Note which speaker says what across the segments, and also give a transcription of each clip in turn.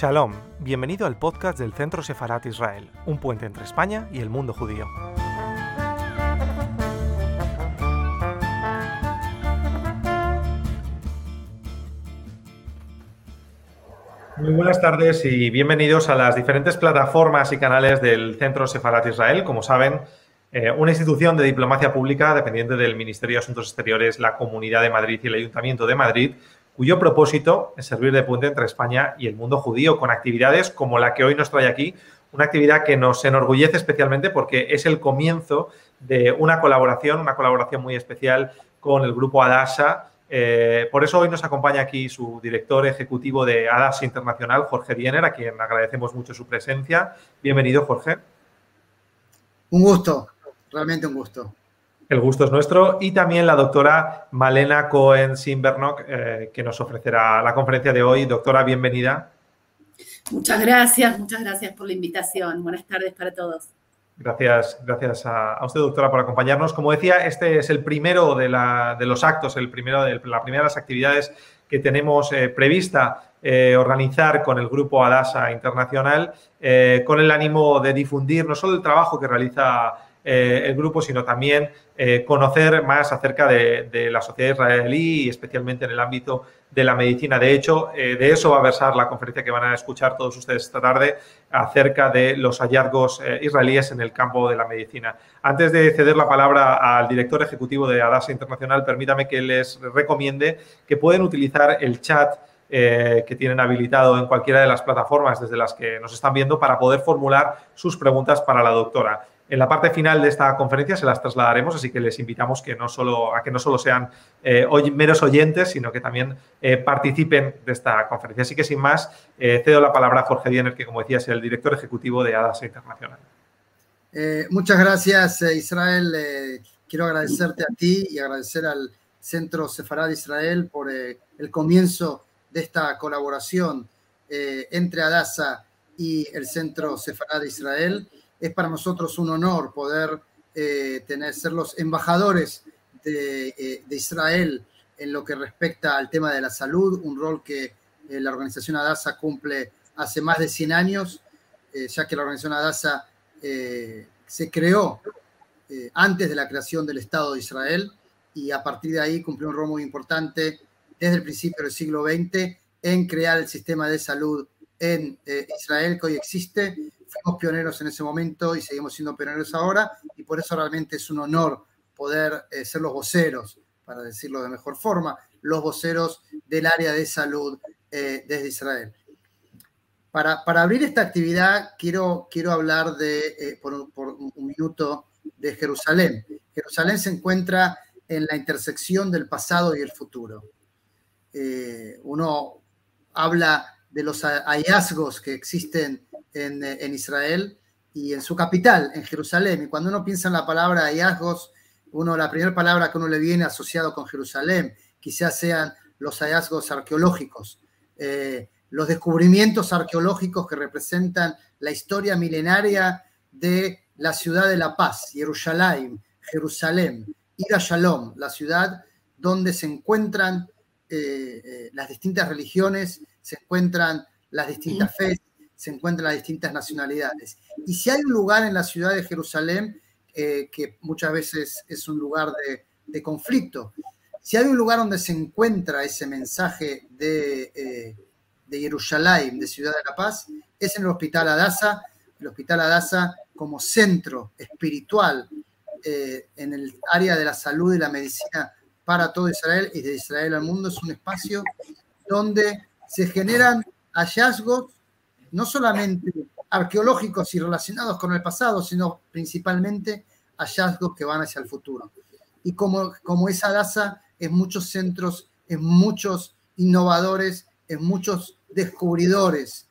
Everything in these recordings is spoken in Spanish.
Speaker 1: Shalom, bienvenido al podcast del Centro Sefarat Israel, un puente entre España y el mundo judío. Muy buenas tardes y bienvenidos a las diferentes plataformas y canales del Centro Sefarat Israel. Como saben, eh, una institución de diplomacia pública dependiente del Ministerio de Asuntos Exteriores, la Comunidad de Madrid y el Ayuntamiento de Madrid, cuyo propósito es servir de puente entre España y el mundo judío, con actividades como la que hoy nos trae aquí, una actividad que nos enorgullece especialmente porque es el comienzo de una colaboración, una colaboración muy especial con el grupo Adasa, eh, por eso hoy nos acompaña aquí su director ejecutivo de ADAS Internacional, Jorge Diener, a quien agradecemos mucho su presencia. Bienvenido, Jorge.
Speaker 2: Un gusto, realmente un gusto.
Speaker 1: El gusto es nuestro. Y también la doctora Malena Cohen Simbernock, eh, que nos ofrecerá la conferencia de hoy. Doctora, bienvenida.
Speaker 3: Muchas gracias, muchas gracias por la invitación. Buenas tardes para todos.
Speaker 1: Gracias, gracias a, usted, doctora, por acompañarnos. Como decía, este es el primero de, los actos, el primero de la primera de las actividades que tenemos eh, prevista eh, organizar con el grupo ADASA Internacional, eh, con el ánimo de difundir no solo el trabajo que realiza el grupo, sino también conocer más acerca de, la sociedad israelí y especialmente en el ámbito de la medicina. De hecho, eh, de eso va a versar la conferencia que van a escuchar todos ustedes esta tarde acerca de los hallazgos eh, israelíes en el campo de la medicina. Antes de ceder la palabra al director ejecutivo de Adasa Internacional, permítame que les recomiende que pueden utilizar el chat eh, que tienen habilitado en cualquiera de las plataformas desde las que nos están viendo para poder formular sus preguntas para la doctora. En la parte final de esta conferencia se las trasladaremos, así que les invitamos que no solo, a que no solo sean eh, meros oyentes, sino que también eh, participen de esta conferencia. Así que sin más, eh, cedo la palabra a Jorge Diener, que como decía es el director ejecutivo de ADASA Internacional.
Speaker 2: muchas gracias, Israel. quiero agradecerte a ti y agradecer al Centro Sefarad Israel por el comienzo de esta colaboración entre ADASA y el Centro Sefarad Israel es para nosotros un honor poder eh, tener, ser los embajadores eh, de, Israel en lo que respecta al tema de la salud, un rol que eh, la organización Adasa cumple hace más de 100 años, ya que la organización Adasa se creó antes de la creación del Estado de Israel y a partir de ahí cumplió un rol muy importante desde el principio del siglo XX en crear el sistema de salud en Israel que hoy existe fuimos pioneros en ese momento y seguimos siendo pioneros ahora, y por eso realmente es un honor poder eh, ser los voceros, para decirlo de mejor forma, los voceros del área de salud eh, desde Israel. Para, para, abrir esta actividad, quiero, quiero hablar de, eh, por, un minuto de Jerusalén. Jerusalén se encuentra en la intersección del pasado y el futuro. uno habla de los hallazgos que existen eh, en, Israel y en su capital, en Jerusalén. Y cuando uno piensa en la palabra hallazgos, uno, la primera palabra que uno le viene asociado con Jerusalén, quizás sean los hallazgos arqueológicos, eh, los descubrimientos arqueológicos que representan la historia milenaria de la ciudad de la paz, Jerusalén, Jerusalén, Ira Shalom, la ciudad donde se encuentran eh, las distintas religiones, se encuentran las distintas fe, se encuentran las distintas nacionalidades. Y si hay un lugar en la ciudad de Jerusalén eh, que muchas veces es un lugar de, conflicto, si hay un lugar donde se encuentra ese mensaje de, eh, de Jerusalén, de Ciudad de la Paz, es en el Hospital Adasa, el Hospital Adasa como centro espiritual eh, en el área de la salud y la medicina para todo Israel y de Israel al mundo, es un espacio donde se generan hallazgos no solamente arqueológicos y relacionados con el pasado, sino principalmente hallazgos que van hacia el futuro. Y como, como esa DASA, en muchos centros, en muchos innovadores, en muchos descubridores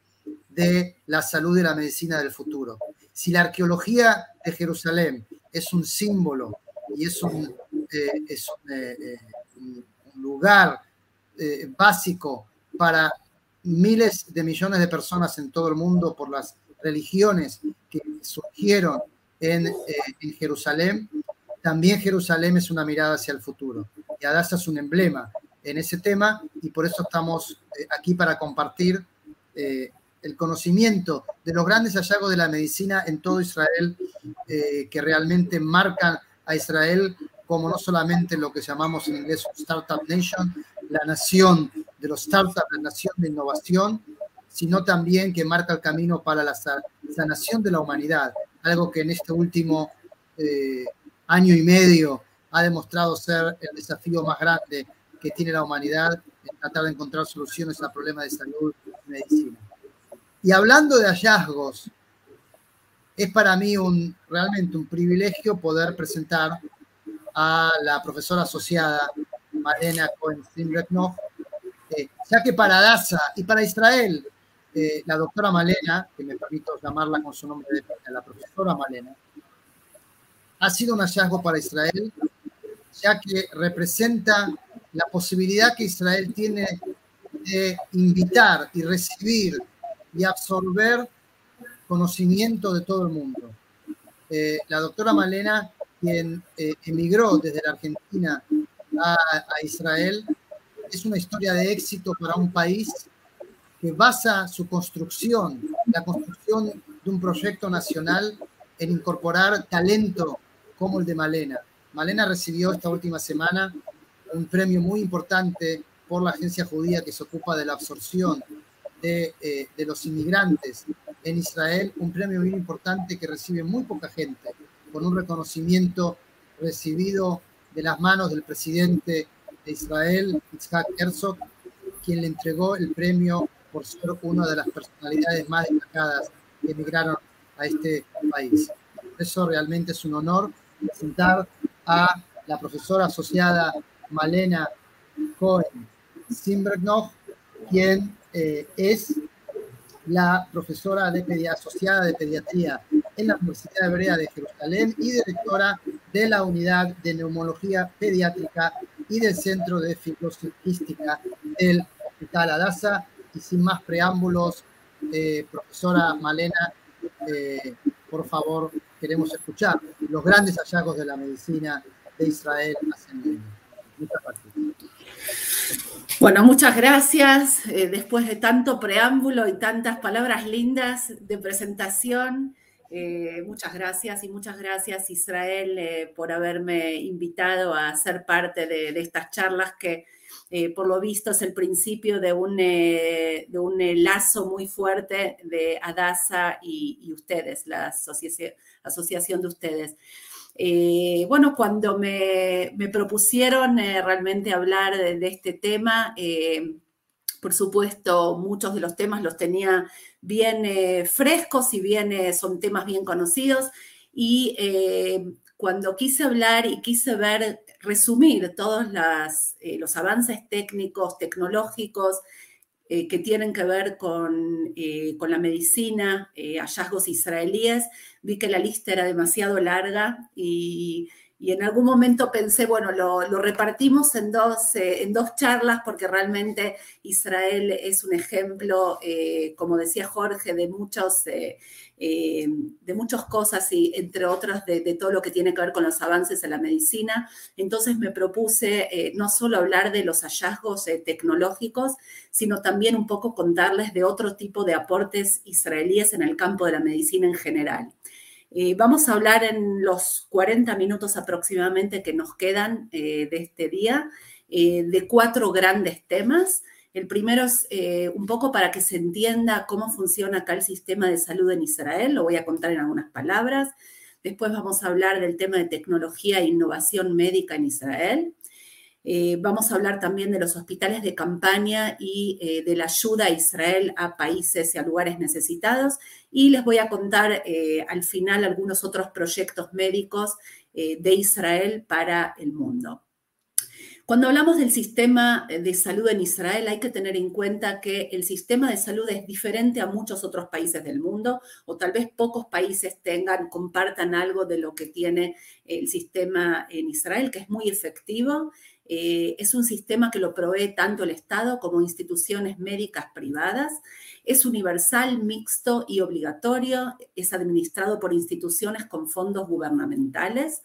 Speaker 2: de la salud y la medicina del futuro. Si la arqueología de Jerusalén es un símbolo y es un, eh, es un, eh, eh, lugar básico para miles de millones de personas en todo el mundo por las religiones que surgieron en, Jerusalén, también Jerusalén es una mirada hacia el futuro. Y Adasa es un emblema en ese tema y por eso estamos aquí para compartir el conocimiento de los grandes hallazgos de la medicina en todo Israel, que realmente marcan a Israel como no solamente lo que llamamos en inglés Startup Nation, la nación de los startups, la nación de innovación, sino también que marca el camino para la sanación de la humanidad, algo que en este último eh, año y medio ha demostrado ser el desafío más grande que tiene la humanidad en tratar de encontrar soluciones a problemas de salud y medicina. Y hablando de hallazgos, es para mí un, realmente un privilegio poder presentar a la profesora asociada Marina cohen eh, ya que para DASA y para Israel, eh, la doctora Malena, que me permito llamarla con su nombre de la profesora Malena, ha sido un hallazgo para Israel, ya que representa la posibilidad que Israel tiene de invitar y recibir y absorber conocimiento de todo el mundo. Eh, la doctora Malena quien eh, emigró desde la Argentina a, Israel, es una historia de éxito para un país que basa su construcción, la construcción de un proyecto nacional en incorporar talento como el de Malena. Malena recibió esta última semana un premio muy importante por la agencia judía que se ocupa de la absorción de, eh, de los inmigrantes en Israel, un premio muy importante que recibe muy poca gente con un reconocimiento recibido de las manos del presidente de Israel, Yitzhak Herzog, quien le entregó el premio por ser una de las personalidades más destacadas que emigraron a este país. Eso realmente es un honor presentar a la profesora asociada Malena Cohen Simbergnoch, quien eh, es la profesora de asociada de pediatría en la Universidad Hebrea de Jerusalén y directora de la Unidad de Neumología Pediátrica y del Centro de Fibrocística del Hospital Adasa. Y sin más preámbulos, eh, profesora Malena, eh, por favor, queremos escuchar los grandes hallazgos de la medicina de Israel Muchas gracias.
Speaker 3: Bueno, muchas gracias. Eh, después de tanto preámbulo y tantas palabras lindas de presentación, eh, muchas gracias y muchas gracias Israel eh, por haberme invitado a ser parte de, estas charlas que eh, por lo visto es el principio de un, de un lazo muy fuerte de Adasa y, ustedes, la asociación, de ustedes. bueno, cuando me, propusieron realmente hablar de este tema, por supuesto, muchos de los temas los tenía bien eh, frescos y bien eh, son temas bien conocidos. Y eh, cuando quise hablar y quise ver, resumir todos los avances técnicos, tecnológicos que tienen que ver con, con la medicina, hallazgos israelíes, vi que la lista era demasiado larga y y en algún momento pensé, bueno, lo, repartimos en dos, eh, en dos charlas porque realmente Israel es un ejemplo, eh, como decía Jorge, de, muchos, eh, de muchas cosas y entre otras de, todo lo que tiene que ver con los avances en la medicina. Entonces me propuse no solo hablar de los hallazgos tecnológicos, sino también un poco contarles de otro tipo de aportes israelíes en el campo de la medicina en general. Eh, vamos a hablar en los 40 minutos aproximadamente que nos quedan eh, de este día eh, de cuatro grandes temas. El primero es un poco para que se entienda cómo funciona acá el sistema de salud en Israel, lo voy a contar en algunas palabras. Después vamos a hablar del tema de tecnología e innovación médica en Israel. Eh, vamos a hablar también de los hospitales de campaña y eh, de la ayuda a Israel a países y a lugares necesitados. Y les voy a contar eh, al final algunos otros proyectos médicos de Israel para el mundo. Cuando hablamos del sistema de salud en Israel, hay que tener en cuenta que el sistema de salud es diferente a muchos otros países del mundo, o tal vez pocos países tengan, compartan algo de lo que tiene el sistema en Israel, que es muy efectivo eh, es un sistema que lo provee tanto el Estado como instituciones médicas privadas. Es universal, mixto y obligatorio. Es administrado por instituciones con fondos gubernamentales.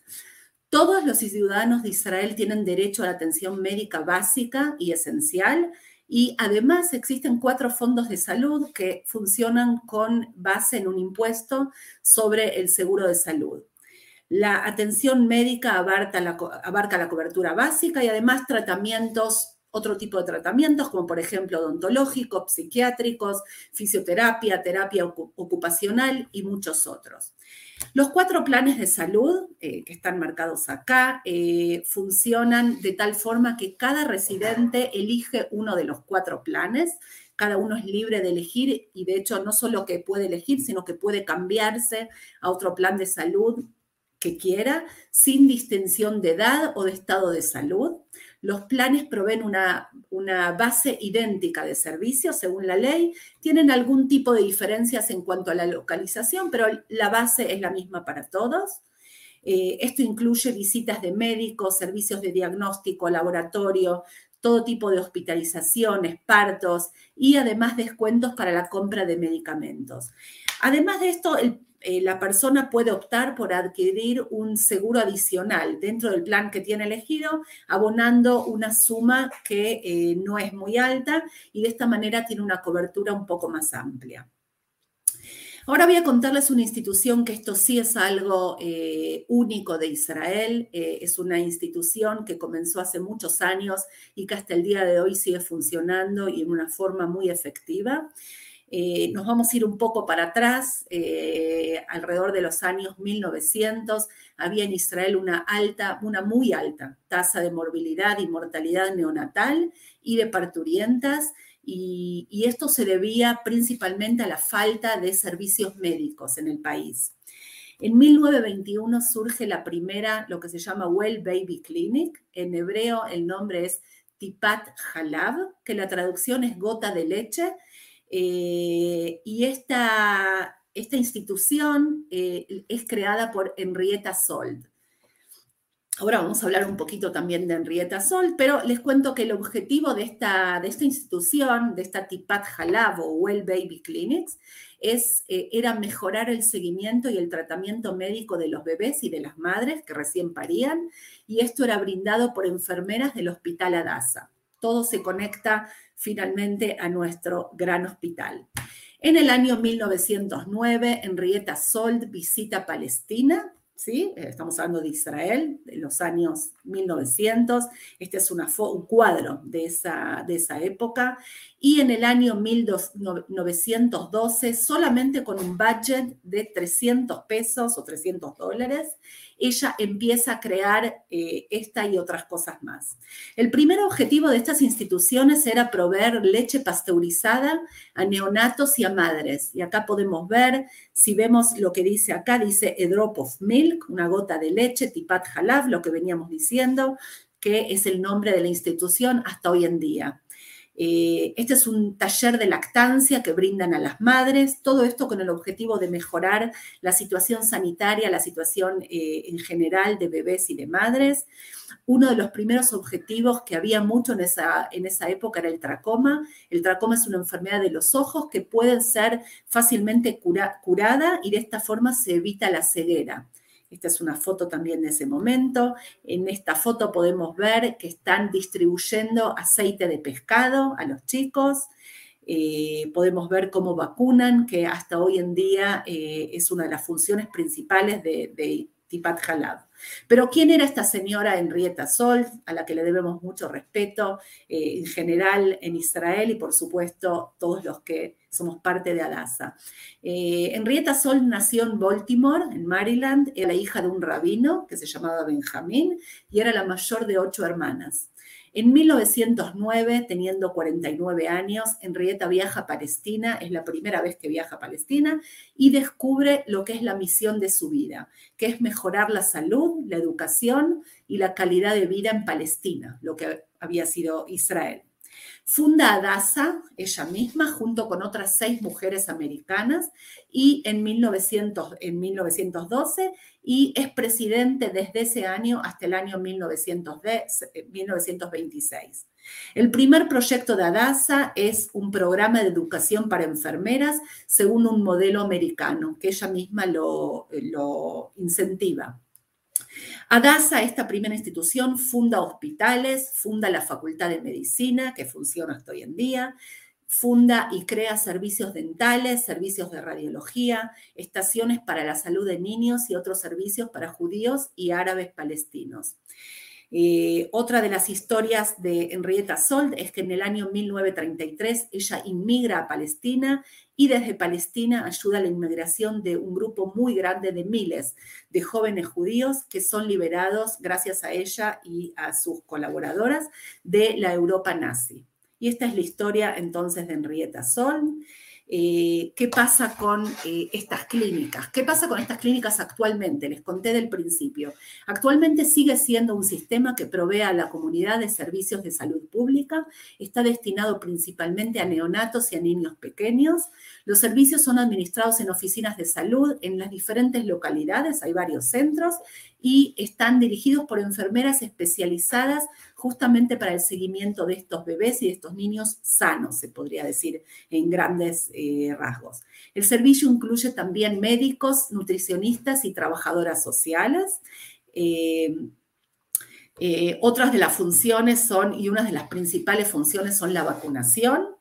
Speaker 3: Todos los ciudadanos de Israel tienen derecho a la atención médica básica y esencial. Y además existen cuatro fondos de salud que funcionan con base en un impuesto sobre el seguro de salud. La atención médica abarca la, cobertura básica y además tratamientos otro tipo de tratamientos, como por ejemplo odontológicos, psiquiátricos, fisioterapia, terapia ocupacional y muchos otros. Los cuatro planes de salud eh, que están marcados acá eh, funcionan de tal forma que cada residente elige uno de los cuatro planes. Cada uno es libre de elegir y de hecho no solo que puede elegir, sino que puede cambiarse a otro plan de salud quiera, sin distinción de edad o de estado de salud. Los planes proveen una, una, base idéntica de servicios según la ley, tienen algún tipo de diferencias en cuanto a la localización, pero la base es la misma para todos. Eh, esto incluye visitas de médicos, servicios de diagnóstico, laboratorio, todo tipo de hospitalizaciones, partos y además descuentos para la compra de medicamentos. Además de esto, el eh, la persona puede optar por adquirir un seguro adicional dentro del plan que tiene elegido, abonando una suma que eh, no es muy alta y de esta manera tiene una cobertura un poco más amplia. Ahora voy a contarles una institución que esto sí es algo eh, único de Israel. es una institución que comenzó hace muchos años y que hasta el día de hoy sigue funcionando y en una forma muy efectiva. Eh, nos vamos a ir un poco para atrás, eh, alrededor de los años 1900, había en Israel una alta, una muy alta tasa de morbilidad y mortalidad neonatal y de parturientas, y, y esto se debía principalmente a la falta de servicios médicos en el país. En 1921 surge la primera, lo que se llama Well Baby Clinic. En hebreo el nombre es Tipat Halab, que la traducción es gota de leche, eh, y esta, esta institución eh, es creada por Henrietta Sold. Ahora vamos a hablar un poquito también de Henrietta Sold, pero les cuento que el objetivo de esta, de esta institución, de esta Tipat Halab o Well Baby Clinics, es, eh, era mejorar el seguimiento y el tratamiento médico de los bebés y de las madres que recién parían, y esto era brindado por enfermeras del Hospital Adasa. Todo se conecta finalmente a nuestro gran hospital. En el año 1909, Henrietta Sold visita Palestina, ¿sí? Estamos hablando de Israel, de los años 1900. Este es un cuadro de esa, de esa época. Y en el año 1912, solamente con un budget de 300 pesos o 300 dólares, ella empieza a crear eh, esta y otras cosas más. El primer objetivo de estas instituciones era proveer leche pasteurizada a neonatos y a madres. Y acá podemos ver, si vemos lo que dice acá, dice a drop of milk, una gota de leche, tipat halaf, lo que veníamos diciendo, que es el nombre de la institución hasta hoy en día. Eh, este es un taller de lactancia que brindan a las madres, todo esto con el objetivo de mejorar la situación sanitaria, la situación eh, en general de bebés y de madres. Uno de los primeros objetivos que había mucho en esa, en esa época era el tracoma. El tracoma es una enfermedad de los ojos que puede ser fácilmente curada y de esta forma se evita la ceguera. Esta es una foto también de ese momento. En esta foto podemos ver que están distribuyendo aceite de pescado a los chicos. Eh, podemos ver cómo vacunan, que hasta hoy en día eh, es una de las funciones principales de, Tipat Halab. Pero ¿quién era esta señora Henrietta Sol, a la que le debemos mucho respeto eh, en general en Israel y por supuesto todos los que somos parte de Adasa? Eh, Henrietta Sol nació en Baltimore, en Maryland, era la hija de un rabino que se llamaba Benjamín y era la mayor de ocho hermanas. En 1909, teniendo 49 años, Henrietta viaja a Palestina, es la primera vez que viaja a Palestina, y descubre lo que es la misión de su vida, que es mejorar la salud, la educación y la calidad de vida en Palestina, lo que había sido Israel. Funda Adasa ella misma junto con otras seis mujeres americanas y en, 1900, en 1912 y es presidente desde ese año hasta el año 1926. El primer proyecto de Adasa es un programa de educación para enfermeras según un modelo americano que ella misma lo, lo incentiva. Adasa, esta primera institución, funda hospitales, funda la Facultad de Medicina, que funciona hasta hoy en día, funda y crea servicios dentales, servicios de radiología, estaciones para la salud de niños y otros servicios para judíos y árabes palestinos. Eh, otra de las historias de Henrietta Sold es que en el año 1933 ella inmigra a Palestina y desde Palestina ayuda a la inmigración de un grupo muy grande de miles de jóvenes judíos que son liberados gracias a ella y a sus colaboradoras de la Europa nazi. Y esta es la historia entonces de Henrietta Sold. Eh, qué pasa con eh, estas clínicas. ¿Qué pasa con estas clínicas actualmente? Les conté del principio. Actualmente sigue siendo un sistema que provee a la comunidad de servicios de salud pública. Está destinado principalmente a neonatos y a niños pequeños. Los servicios son administrados en oficinas de salud en las diferentes localidades. Hay varios centros y están dirigidos por enfermeras especializadas justamente para el seguimiento de estos bebés y de estos niños sanos, se podría decir en grandes eh, rasgos. El servicio incluye también médicos, nutricionistas y trabajadoras sociales. Eh, eh, otras de las funciones son, y una de las principales funciones son la vacunación,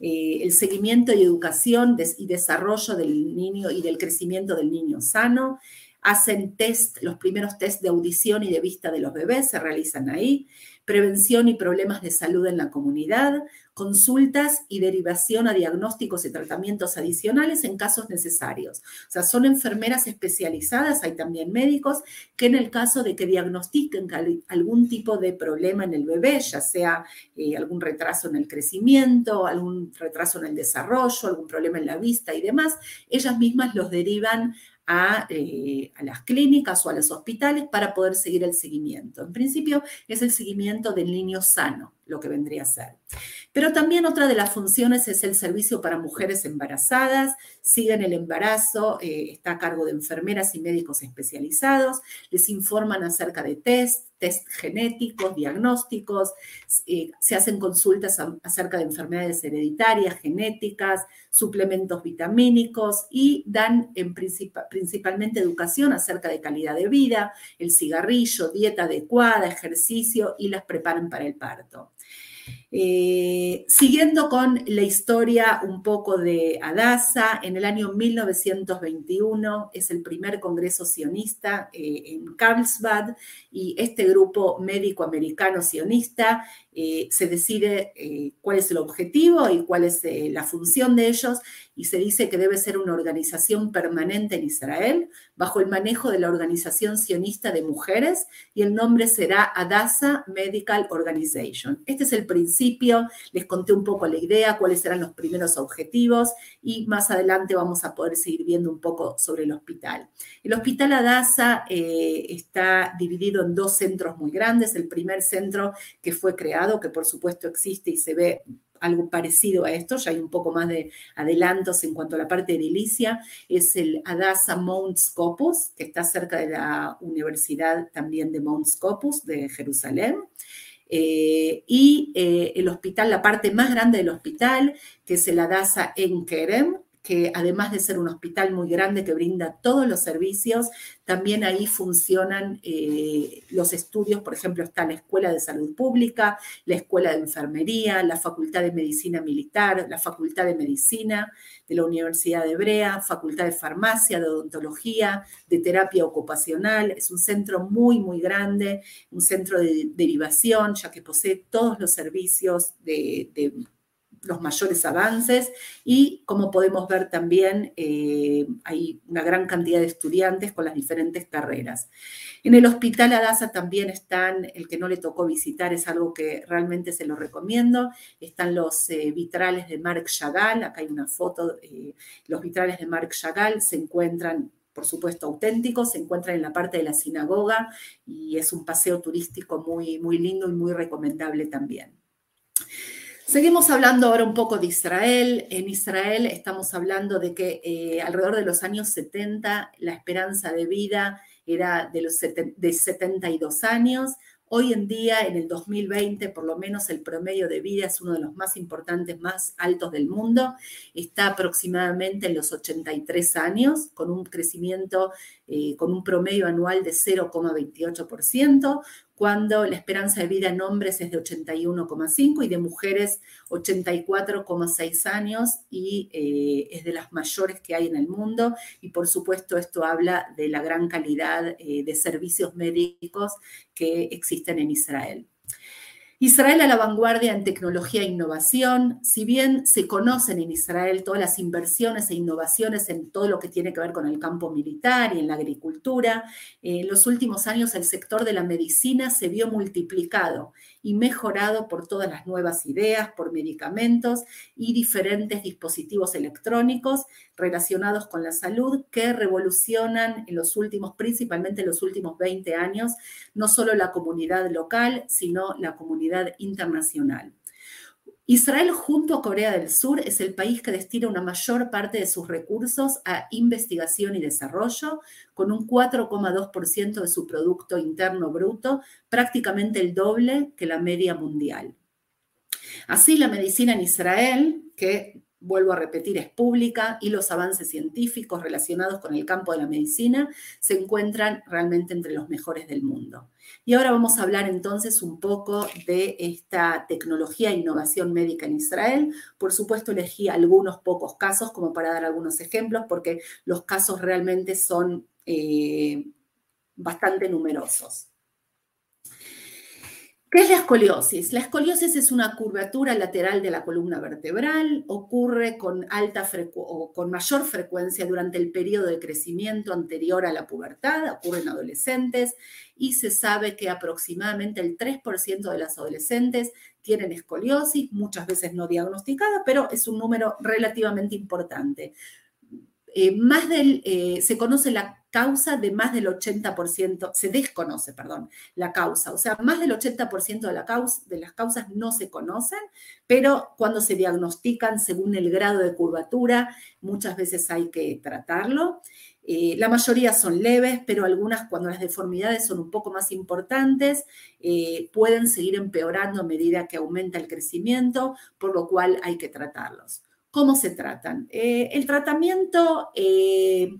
Speaker 3: el seguimiento y educación y desarrollo del niño y del crecimiento del niño sano. Hacen test, los primeros test de audición y de vista de los bebés se realizan ahí prevención y problemas de salud en la comunidad, consultas y derivación a diagnósticos y tratamientos adicionales en casos necesarios. O sea, son enfermeras especializadas, hay también médicos, que en el caso de que diagnostiquen algún tipo de problema en el bebé, ya sea eh, algún retraso en el crecimiento, algún retraso en el desarrollo, algún problema en la vista y demás, ellas mismas los derivan eh, a, las clínicas o a los hospitales para poder seguir el seguimiento. En principio es el seguimiento del niño sano, lo que vendría a ser. Pero también otra de las funciones es el servicio para mujeres embarazadas, siguen el embarazo, eh, está a cargo de enfermeras y médicos especializados, les informan acerca de test, test genéticos, diagnósticos, eh, se hacen consultas acerca de enfermedades hereditarias, genéticas, suplementos vitamínicos y dan en principalmente educación acerca de calidad de vida, el cigarrillo, dieta adecuada, ejercicio y las preparan para el parto. Eh, siguiendo con la historia un poco de Adasa, en el año 1921 es el primer congreso sionista eh, en Carlsbad y este grupo médico americano sionista eh, se decide cuál es el objetivo y cuál es la función de ellos y se dice que debe ser una organización permanente en Israel bajo el manejo de la Organización Sionista de Mujeres y el nombre será Adasa Medical Organization. Este es el principio, les conté un poco la idea, cuáles eran los primeros objetivos y más adelante vamos a poder seguir viendo un poco sobre el hospital. El hospital Adasa eh, está dividido en dos centros muy grandes. El primer centro que fue creado, que por supuesto existe y se ve algo parecido a esto, ya hay un poco más de adelantos en cuanto a la parte de edilicia, es el Adasa Mount Scopus, que está cerca de la Universidad también de Mount Scopus de Jerusalén. Eh, y eh, el hospital, la parte más grande del hospital, que es el Adasa en Kerem, que además de ser un hospital muy grande que brinda todos los servicios, también ahí funcionan eh, los estudios, por ejemplo, está la Escuela de Salud Pública, la Escuela de Enfermería, la Facultad de Medicina Militar, la Facultad de Medicina de la Universidad de Hebrea, Facultad de Farmacia, de Odontología, de Terapia Ocupacional. Es un centro muy, muy grande, un centro de derivación, ya que posee todos los servicios de, de los mayores avances y como podemos ver también eh, hay una gran cantidad de estudiantes con las diferentes carreras. En el Hospital Adasa también están, el que no le tocó visitar es algo que realmente se lo recomiendo, están los eh, vitrales de Marc Chagall, acá hay una foto, eh, los vitrales de Marc Chagall se encuentran por supuesto, auténticos, se encuentran en la parte de la sinagoga y es un paseo turístico muy, muy lindo y muy recomendable también. Seguimos hablando ahora un poco de Israel. En Israel estamos hablando de que eh, alrededor de los años 70 la esperanza de vida era de, los de 72 años. Hoy en día, en el 2020, por lo menos el promedio de vida es uno de los más importantes, más altos del mundo. Está aproximadamente en los 83 años, con un crecimiento, eh, con un promedio anual de 0,28%, cuando la esperanza de vida en hombres es de 81,5 y de mujeres 84,6 años y eh, es de las mayores que hay en el mundo. Y por supuesto esto habla de la gran calidad eh, de servicios médicos que existen en Israel. Israel a la vanguardia en tecnología e innovación. Si bien se conocen en Israel todas las inversiones e innovaciones en todo lo que tiene que ver con el campo militar y en la agricultura, en los últimos años el sector de la medicina se vio multiplicado y mejorado por todas las nuevas ideas, por medicamentos y diferentes dispositivos electrónicos relacionados con la salud que revolucionan en los últimos, principalmente en los últimos 20 años, no solo la comunidad local, sino la comunidad internacional. Israel junto a Corea del Sur es el país que destina una mayor parte de sus recursos a investigación y desarrollo, con un 4,2% de su Producto Interno Bruto, prácticamente el doble que la media mundial. Así, la medicina en Israel, que vuelvo a repetir, es pública y los avances científicos relacionados con el campo de la medicina se encuentran realmente entre los mejores del mundo. Y ahora vamos a hablar entonces un poco de esta tecnología e innovación médica en Israel. Por supuesto, elegí algunos pocos casos como para dar algunos ejemplos, porque los casos realmente son eh, bastante numerosos. ¿Qué es la escoliosis? La escoliosis es una curvatura lateral de la columna vertebral, ocurre con, alta con mayor frecuencia durante el periodo de crecimiento anterior a la pubertad, ocurre en adolescentes y se sabe que aproximadamente el 3% de las adolescentes tienen escoliosis, muchas veces no diagnosticada, pero es un número relativamente importante. Eh, más del, eh, se conoce la causa de más del 80%, se desconoce, perdón, la causa. O sea, más del 80% de, las causas no se conocen, pero cuando se diagnostican según el grado de curvatura, muchas veces hay que tratarlo. Eh, la mayoría son leves, pero algunas cuando las deformidades son un poco más importantes, pueden seguir empeorando a medida que aumenta el crecimiento, por lo cual hay que tratarlos. ¿Cómo se tratan? Eh, el tratamiento, eh,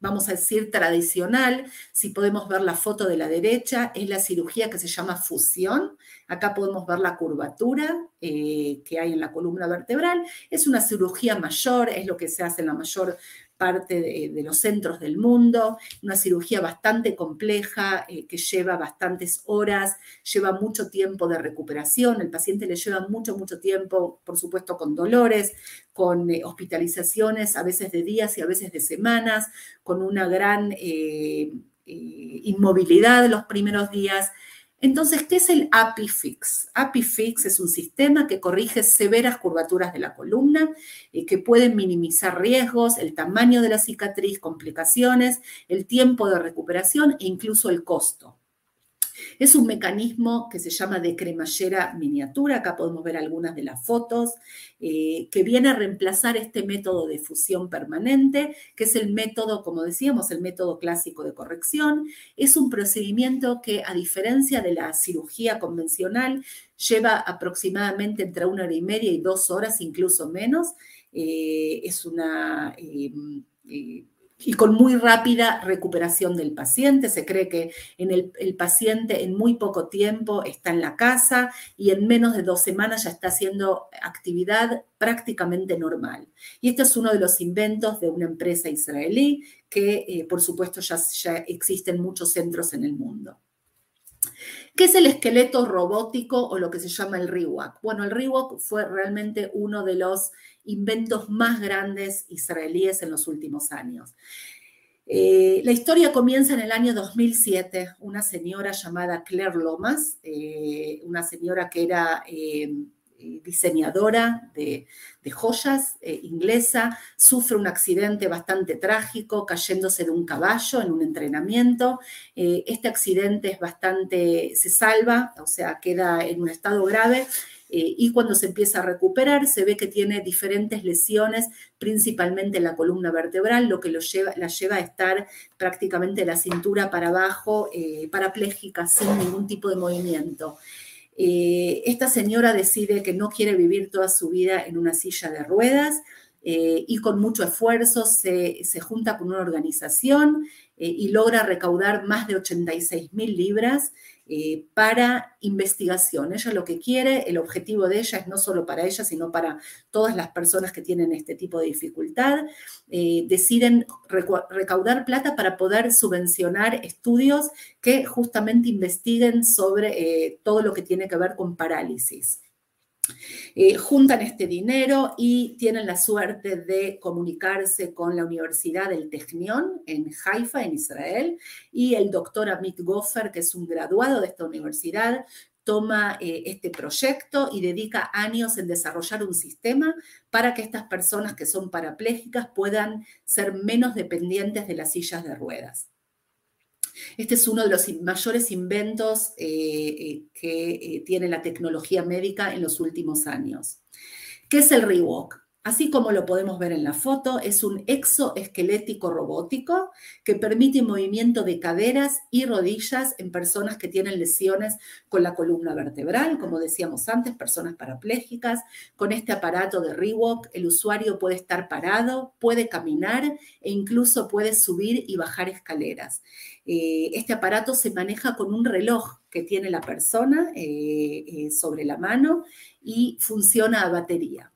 Speaker 3: vamos a decir, tradicional, si podemos ver la foto de la derecha, es la cirugía que se llama fusión. Acá podemos ver la curvatura eh, que hay en la columna vertebral. Es una cirugía mayor, es lo que se hace en la mayor parte de, los centros del mundo, una cirugía bastante compleja eh, que lleva bastantes horas, lleva mucho tiempo de recuperación, el paciente le lleva mucho, mucho tiempo, por supuesto, con dolores, con eh, hospitalizaciones, a veces de días y a veces de semanas, con una gran eh, inmovilidad los primeros días entonces, ¿qué es el ApiFix? ApiFix es un sistema que corrige severas curvaturas de la columna y que pueden minimizar riesgos, el tamaño de la cicatriz, complicaciones, el tiempo de recuperación e incluso el costo. Es un mecanismo que se llama de cremallera miniatura, acá podemos ver algunas de las fotos, eh, que viene a reemplazar este método de fusión permanente, que es el método, como decíamos, el método clásico de corrección. Es un procedimiento que, a diferencia de la cirugía convencional, lleva aproximadamente entre una hora y media y dos horas, incluso menos. Eh, es una... Eh, y con muy rápida recuperación del paciente. Se cree que en el, paciente en muy poco tiempo está en la casa y en menos de dos semanas ya está haciendo actividad prácticamente normal. Y este es uno de los inventos de una empresa israelí que, eh, por supuesto, ya, ya existen muchos centros en el mundo. ¿Qué es el esqueleto robótico o lo que se llama el RIWAC? Bueno, el RIWAC fue realmente uno de los inventos más grandes israelíes en los últimos años. Eh, la historia comienza en el año 2007. Una señora llamada Claire Lomas, eh, una señora que era eh, diseñadora de, joyas inglesa, sufre un accidente bastante trágico cayéndose de un caballo en un entrenamiento. este accidente es bastante, se salva, o sea, queda en un estado grave eh, y cuando se empieza a recuperar se ve que tiene diferentes lesiones, principalmente en la columna vertebral, lo que lo lleva, la lleva a estar prácticamente la cintura para abajo, eh, parapléjica, sin ningún tipo de movimiento. Eh, esta señora decide que no quiere vivir toda su vida en una silla de ruedas y con mucho esfuerzo se, se junta con una organización y logra recaudar más de 86 mil libras eh, para investigación. Ella lo que quiere, el objetivo de ella es no solo para ella, sino para todas las personas que tienen este tipo de dificultad. Eh, deciden recaudar plata para poder subvencionar estudios que justamente investiguen sobre eh, todo lo que tiene que ver con parálisis. Eh, juntan este dinero y tienen la suerte de comunicarse con la Universidad del Technion en Haifa, en Israel, y el doctor Amit Goffer, que es un graduado de esta universidad, toma eh, este proyecto y dedica años en desarrollar un sistema para que estas personas que son parapléjicas puedan ser menos dependientes de las sillas de ruedas. Este es uno de los mayores inventos eh, eh, que eh, tiene la tecnología médica en los últimos años. ¿Qué es el Rewalk? Así como lo podemos ver en la foto, es un exoesquelético robótico que permite movimiento de caderas y rodillas en personas que tienen lesiones con la columna vertebral, como decíamos antes, personas parapléjicas. Con este aparato de Rewalk, el usuario puede estar parado, puede caminar e incluso puede subir y bajar escaleras. Eh, este aparato se maneja con un reloj que tiene la persona eh, eh, sobre la mano y funciona a batería.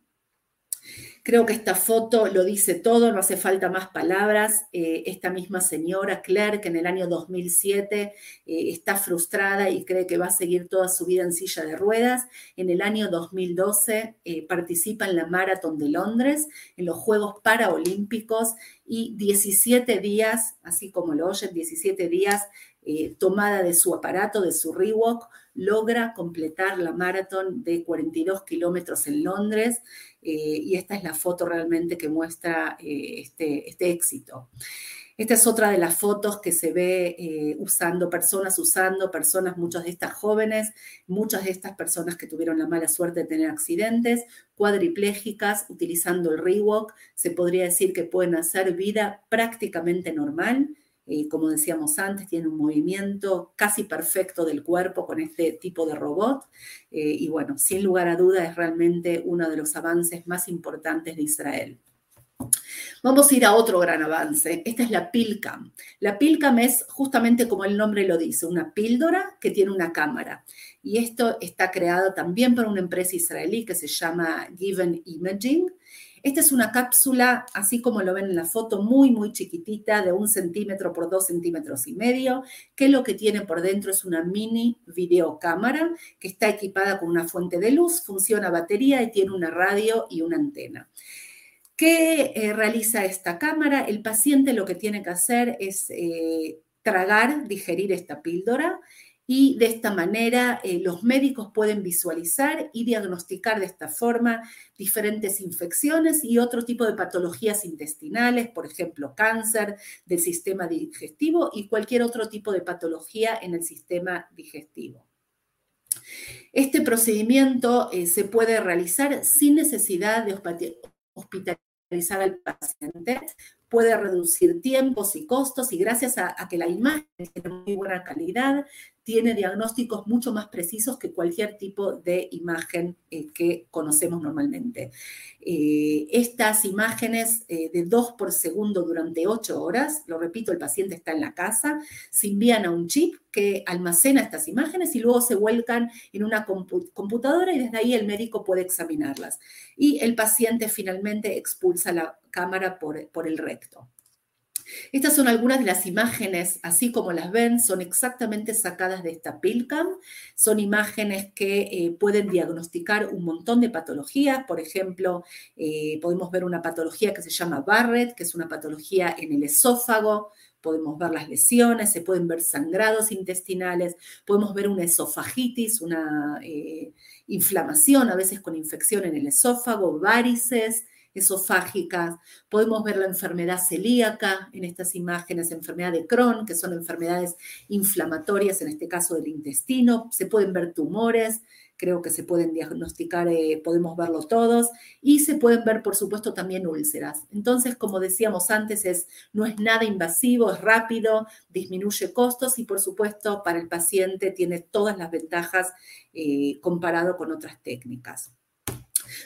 Speaker 3: Creo que esta foto lo dice todo, no hace falta más palabras. Eh, esta misma señora, Claire, que en el año 2007 eh, está frustrada y cree que va a seguir toda su vida en silla de ruedas, en el año 2012 eh, participa en la Maratón de Londres, en los Juegos Paraolímpicos y 17 días, así como lo oyen, 17 días tomada de su aparato, de su Rewalk, logra completar la maratón de 42 kilómetros en Londres y esta es la foto realmente que muestra eh, este, este, éxito. Esta es otra de las fotos que se ve eh, usando, personas usando, personas, muchas de estas jóvenes, muchas de estas personas que tuvieron la mala suerte de tener accidentes, cuadriplégicas, utilizando el Rewalk, se podría decir que pueden hacer vida prácticamente normal eh, como decíamos antes, tiene un movimiento casi perfecto del cuerpo con este tipo de robot. Eh, y bueno, sin lugar a duda es realmente uno de los avances más importantes de Israel. Vamos a ir a otro gran avance. Esta es la PILCAM. La PILCAM es justamente como el nombre lo dice, una píldora que tiene una cámara. Y esto está creado también por una empresa israelí que se llama Given Imaging. Esta es una cápsula, así como lo ven en la foto, muy, muy chiquitita, de un centímetro por dos centímetros y medio, que lo que tiene por dentro es una mini videocámara que está equipada con una fuente de luz, funciona batería y tiene una radio y una antena. ¿Qué eh, realiza esta cámara? El paciente lo que tiene que hacer es eh, tragar, digerir esta píldora y de esta manera eh, los médicos pueden visualizar y diagnosticar de esta forma diferentes infecciones y otro tipo de patologías intestinales, por ejemplo, cáncer del sistema digestivo y cualquier otro tipo de patología en el sistema digestivo. Este procedimiento eh, se puede realizar sin necesidad de hospitalizar al paciente, puede reducir tiempos y costos y gracias a, que la imagen tiene muy buena calidad, tiene diagnósticos mucho más precisos que cualquier tipo de imagen eh, que conocemos normalmente. Eh, estas imágenes eh, de dos por segundo durante ocho horas, lo repito, el paciente está en la casa, se envían a un chip que almacena estas imágenes y luego se vuelcan en una computadora y desde ahí el médico puede examinarlas. Y el paciente finalmente expulsa la cámara por el recto. Estas son algunas de las imágenes, así como las ven, son exactamente sacadas de esta PILCAM. Son imágenes que eh, pueden diagnosticar un montón de patologías. Por ejemplo, eh, podemos ver una patología que se llama Barrett, que es una patología en el esófago. Podemos ver las lesiones, se pueden ver sangrados intestinales, podemos ver una esofagitis, una eh, inflamación, a veces con infección en el esófago, varices, esofágicas, podemos ver la enfermedad celíaca en estas imágenes, enfermedad de Crohn, que son enfermedades inflamatorias, en este caso del intestino, se pueden ver tumores, creo que se pueden diagnosticar, eh, podemos verlo todos, y se pueden ver, por supuesto, también úlceras. Entonces, como decíamos antes, es, no es nada invasivo, es rápido, disminuye costos y, por supuesto, para el paciente tiene todas las ventajas eh, comparado con otras técnicas.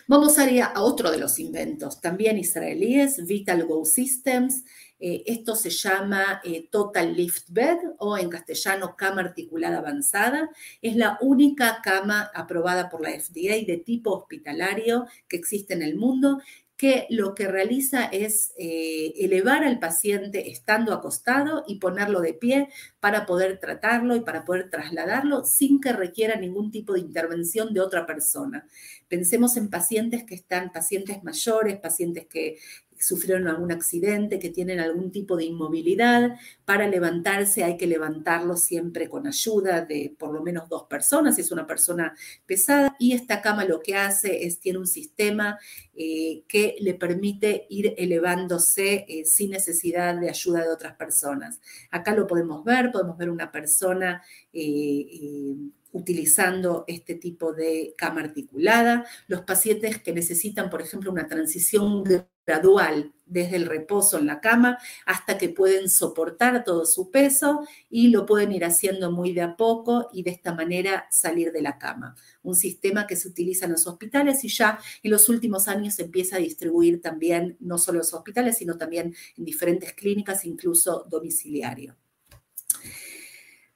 Speaker 3: Vamos a ir a otro de los inventos, también israelíes, Vital Go Systems. Eh, esto se llama eh, Total Lift Bed o en castellano cama articulada avanzada. Es la única cama aprobada por la FDA de tipo hospitalario que existe en el mundo que lo que realiza es eh, elevar al paciente estando acostado y ponerlo de pie para poder tratarlo y para poder trasladarlo sin que requiera ningún tipo de intervención de otra persona. Pensemos en pacientes que están, pacientes mayores, pacientes que sufrieron algún accidente, que tienen algún tipo de inmovilidad. Para levantarse hay que levantarlo siempre con ayuda de por lo menos dos personas, si es una persona pesada. Y esta cama lo que hace es, tiene un sistema eh, que le permite ir elevándose eh, sin necesidad de ayuda de otras personas. Acá lo podemos ver, podemos ver una persona eh, utilizando este tipo de cama articulada. Los pacientes que necesitan, por ejemplo, una transición gradual desde el reposo en la cama hasta que pueden soportar todo su peso y lo pueden ir haciendo muy de a poco y de esta manera salir de la cama. Un sistema que se utiliza en los hospitales y ya en los últimos años empieza a distribuir también no solo en los hospitales, sino también en diferentes clínicas, incluso domiciliario.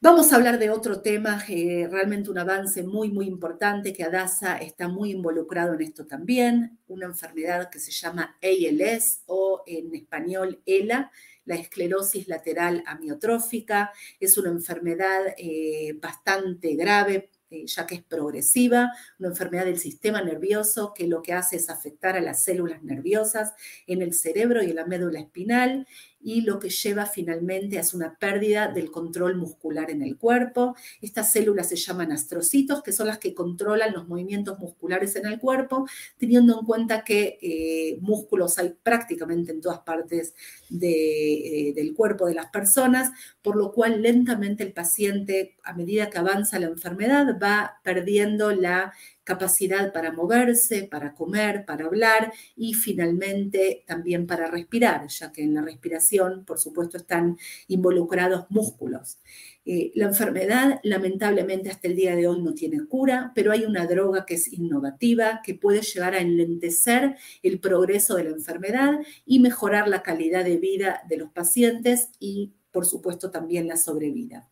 Speaker 3: Vamos a hablar de otro tema, eh, realmente un avance muy, muy importante, que Adasa está muy involucrado en esto también, una enfermedad que se llama ALS o en español ELA, la esclerosis lateral amiotrófica. Es una enfermedad eh, bastante grave, eh, ya que es progresiva, una enfermedad del sistema nervioso que lo que hace es afectar a las células nerviosas en el cerebro y en la médula espinal y lo que lleva finalmente a una pérdida del control muscular en el cuerpo. Estas células se llaman astrocitos, que son las que controlan los movimientos musculares en el cuerpo, teniendo en cuenta que eh, músculos hay prácticamente en todas partes eh, del cuerpo de las personas, por lo cual lentamente el paciente, a medida que avanza la enfermedad, va perdiendo la capacidad para moverse, para comer, para hablar y finalmente también para respirar, ya que en la respiración, por supuesto, están involucrados músculos. Eh, la enfermedad, lamentablemente, hasta el día de hoy no tiene cura, pero hay una droga que es innovativa, que puede llegar a enlentecer el progreso de la enfermedad y mejorar la calidad de vida de los pacientes y, por supuesto, también la sobrevida.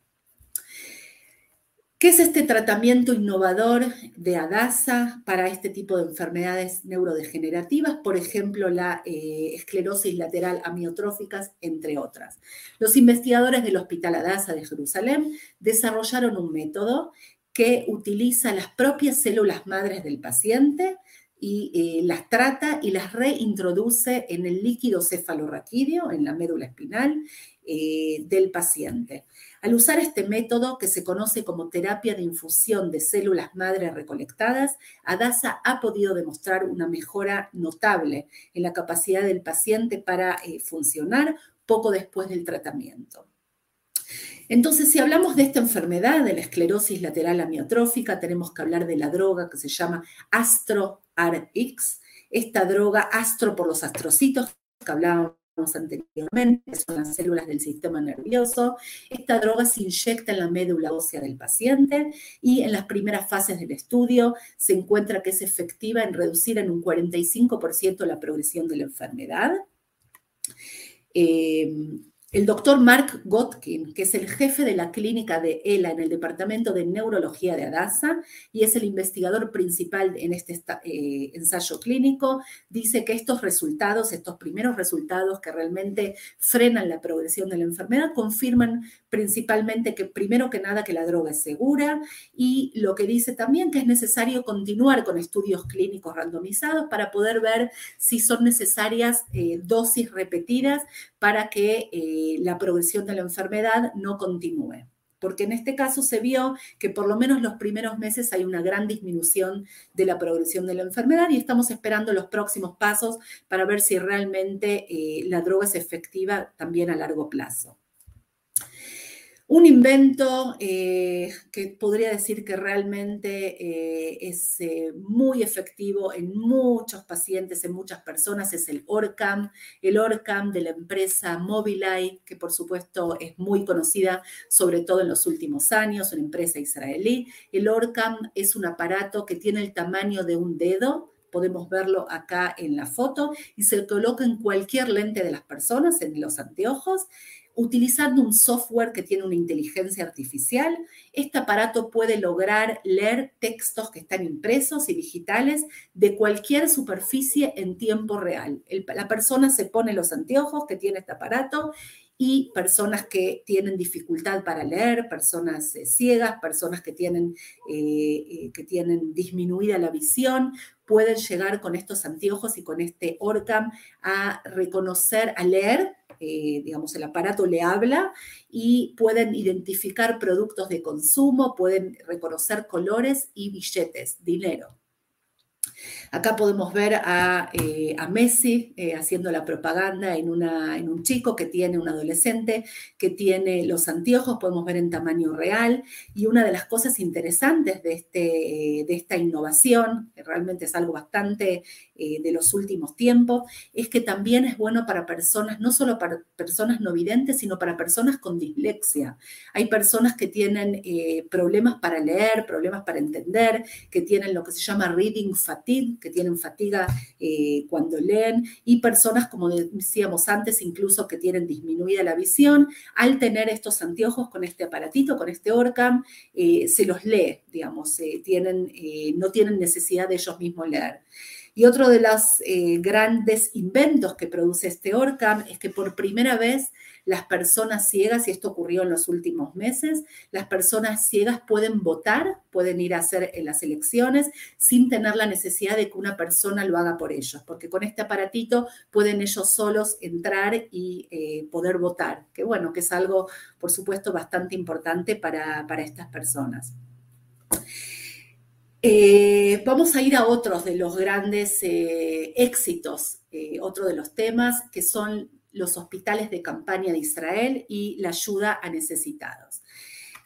Speaker 3: ¿Qué es este tratamiento innovador de ADASA para este tipo de enfermedades neurodegenerativas? Por ejemplo, la eh, esclerosis lateral amiotróficas, entre otras. Los investigadores del Hospital ADASA de Jerusalén desarrollaron un método que utiliza las propias células madres del paciente y eh, las trata y las reintroduce en el líquido cefalorraquídeo, en la médula espinal eh, del paciente. Al usar este método, que se conoce como terapia de infusión de células madre recolectadas, Adasa ha podido demostrar una mejora notable en la capacidad del paciente para eh, funcionar poco después del tratamiento. Entonces, si hablamos de esta enfermedad, de la esclerosis lateral amiotrófica, tenemos que hablar de la droga que se llama AstroRx. Esta droga, astro por los astrocitos que hablábamos anteriormente, son las células del sistema nervioso. Esta droga se inyecta en la médula ósea del paciente y en las primeras fases del estudio se encuentra que es efectiva en reducir en un 45% la progresión de la enfermedad. Eh, el doctor Mark Gotkin, que es el jefe de la clínica de ELA en el Departamento de Neurología de Adasa y es el investigador principal en este eh, ensayo clínico, dice que estos resultados, estos primeros resultados que realmente frenan la progresión de la enfermedad, confirman principalmente que primero que nada que la droga es segura y lo que dice también que es necesario continuar con estudios clínicos randomizados para poder ver si son necesarias eh, dosis repetidas para que eh, la progresión de la enfermedad no continúe. Porque en este caso se vio que por lo menos los primeros meses hay una gran disminución de la progresión de la enfermedad y estamos esperando los próximos pasos para ver si realmente eh, la droga es efectiva también a largo plazo. Un invento eh, que podría decir que realmente eh, es eh, muy efectivo en muchos pacientes, en muchas personas, es el ORCAM, el ORCAM de la empresa Mobileye, que por supuesto es muy conocida, sobre todo en los últimos años, una empresa israelí. El ORCAM es un aparato que tiene el tamaño de un dedo, podemos verlo acá en la foto, y se coloca en cualquier lente de las personas, en los anteojos, utilizando un software que tiene una inteligencia artificial. Este aparato puede lograr leer textos que están impresos y digitales de cualquier superficie en tiempo real. la persona se pone los anteojos que tiene este aparato y personas que tienen dificultad para leer, personas eh, ciegas, personas que tienen, eh, eh, que tienen disminuida la visión, pueden llegar con estos anteojos y con este ORCAM a reconocer, a leer eh, digamos, el aparato le habla y pueden identificar productos de consumo, pueden reconocer colores y billetes, dinero. Acá podemos ver a, eh, Messi eh, haciendo la propaganda en, un chico que tiene un adolescente que tiene los anteojos, podemos ver en tamaño real. Y una de las cosas interesantes de, este, de esta innovación, que realmente es algo bastante eh, de los últimos tiempos, es que también es bueno para personas, no solo para personas no videntes, sino para personas con dislexia. Hay personas que tienen problemas para leer, problemas para entender, que tienen lo que se llama reading fatigue, que tienen fatiga eh, cuando leen, y personas, como decíamos antes, incluso que tienen disminuida la visión, al tener estos anteojos con este aparatito, con este ORCAM, eh, se los lee, digamos, eh, tienen, no tienen necesidad de ellos mismos leer. Y otro de los grandes inventos que produce este ORCAM es que por primera vez las personas ciegas, y esto ocurrió en los últimos meses, las personas ciegas pueden votar, pueden ir a hacer en las elecciones sin tener la necesidad de que una persona lo haga por ellos, porque con este aparatito pueden ellos solos entrar y eh, poder votar, que bueno, que es algo, por supuesto, bastante importante para, estas personas. Eh, vamos a ir a otros de los grandes eh, éxitos, otro de los temas que son los hospitales de campaña de Israel y la ayuda a necesitados.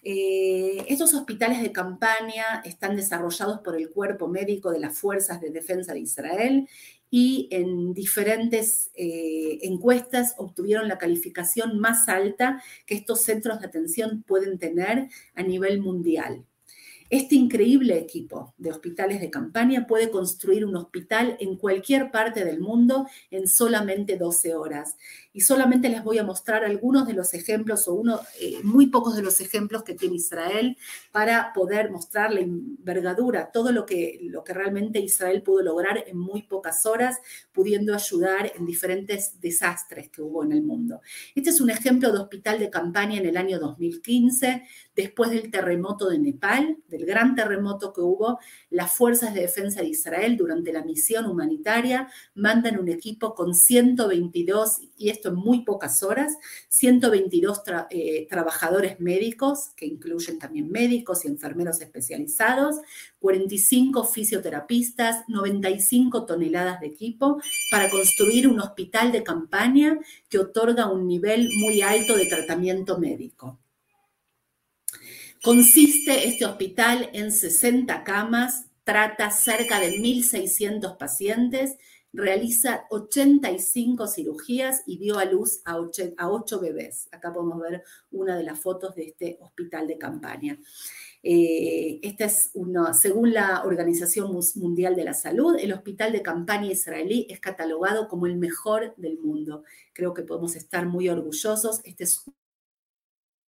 Speaker 3: Eh, estos hospitales de campaña están desarrollados por el cuerpo médico de las Fuerzas de Defensa de Israel y en diferentes eh, encuestas obtuvieron la calificación más alta que estos centros de atención pueden tener a nivel mundial. Este increíble equipo de hospitales de campaña puede construir un hospital en cualquier parte del mundo en solamente 12 horas y solamente les voy a mostrar algunos de los ejemplos o uno, eh, muy pocos de los ejemplos que tiene Israel para poder mostrar la envergadura, todo lo que, lo que realmente Israel pudo lograr en muy pocas horas, pudiendo ayudar en diferentes desastres que hubo en el mundo. Este es un ejemplo de hospital de campaña en el año 2015, después del terremoto de Nepal, del gran terremoto que hubo, las fuerzas de defensa de Israel durante la misión humanitaria mandan un equipo con 122 y en muy pocas horas, 122 eh, trabajadores médicos, que incluyen también médicos y enfermeros especializados, 45 fisioterapistas, 95 toneladas de equipo para construir un hospital de campaña que otorga un nivel muy alto de tratamiento médico. Consiste este hospital en 60 camas, trata cerca de 1.600 pacientes realiza 85 cirugías y dio a luz a 8, bebés. Acá podemos ver una de las fotos de este hospital de campaña. Eh, esta es una, según la Organización Mundial de la Salud, el hospital de campaña israelí es catalogado como el mejor del mundo. Creo que podemos estar muy orgullosos. Este es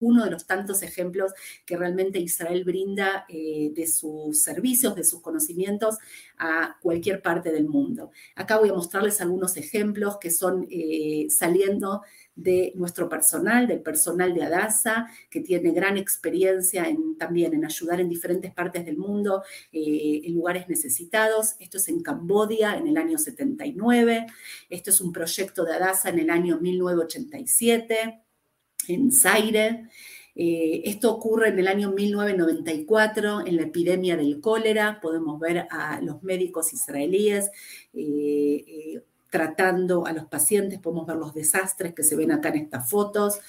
Speaker 3: uno de los tantos ejemplos que realmente Israel brinda eh, de sus servicios, de sus conocimientos a cualquier parte del mundo. Acá voy a mostrarles algunos ejemplos que son eh, saliendo de nuestro personal, del personal de Adasa, que tiene gran experiencia en, también en ayudar en diferentes partes del mundo, eh, en lugares necesitados. Esto es en Cambodia en el año 79. Esto es un proyecto de Adasa en el año 1987 en Zaire. Eh, esto ocurre en el año 1994, en la epidemia del cólera. Podemos ver a los médicos israelíes eh, eh, tratando a los pacientes, podemos ver los desastres que se ven acá en estas fotos.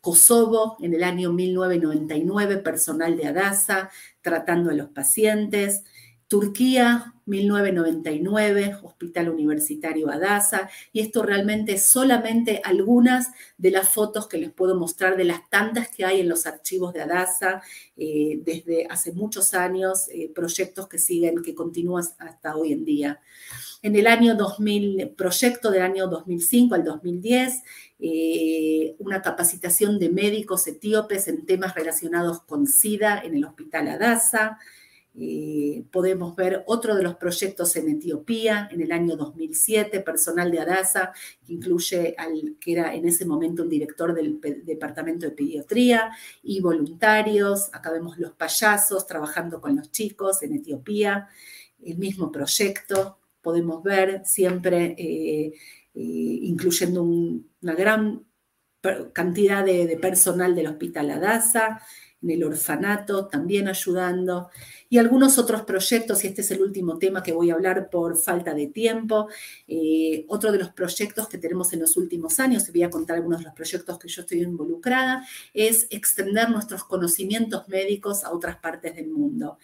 Speaker 3: Kosovo en el año 1999, personal de Adasa tratando a los pacientes, Turquía 1999, Hospital Universitario Adasa, y esto realmente es solamente algunas de las fotos que les puedo mostrar de las tantas que hay en los archivos de Adasa eh, desde hace muchos años, eh, proyectos que siguen, que continúan hasta hoy en día. En el año 2000, proyecto del año 2005 al 2010, eh, una capacitación de médicos etíopes en temas relacionados con SIDA en el Hospital Adasa, eh, podemos ver otro de los proyectos en Etiopía en el año 2007, personal de Adasa, que incluye al que era en ese momento un director del departamento de pediatría y voluntarios. Acá vemos los payasos trabajando con los chicos en Etiopía. El mismo proyecto, podemos ver siempre eh, eh, incluyendo una gran cantidad de, de personal del Hospital Adasa en el orfanato, también ayudando, y algunos otros proyectos, y este es el último tema que voy a hablar por falta de tiempo. Eh, otro de los proyectos que tenemos en los últimos años, y voy a contar algunos de los proyectos que yo estoy involucrada, es extender nuestros conocimientos médicos a otras partes del mundo.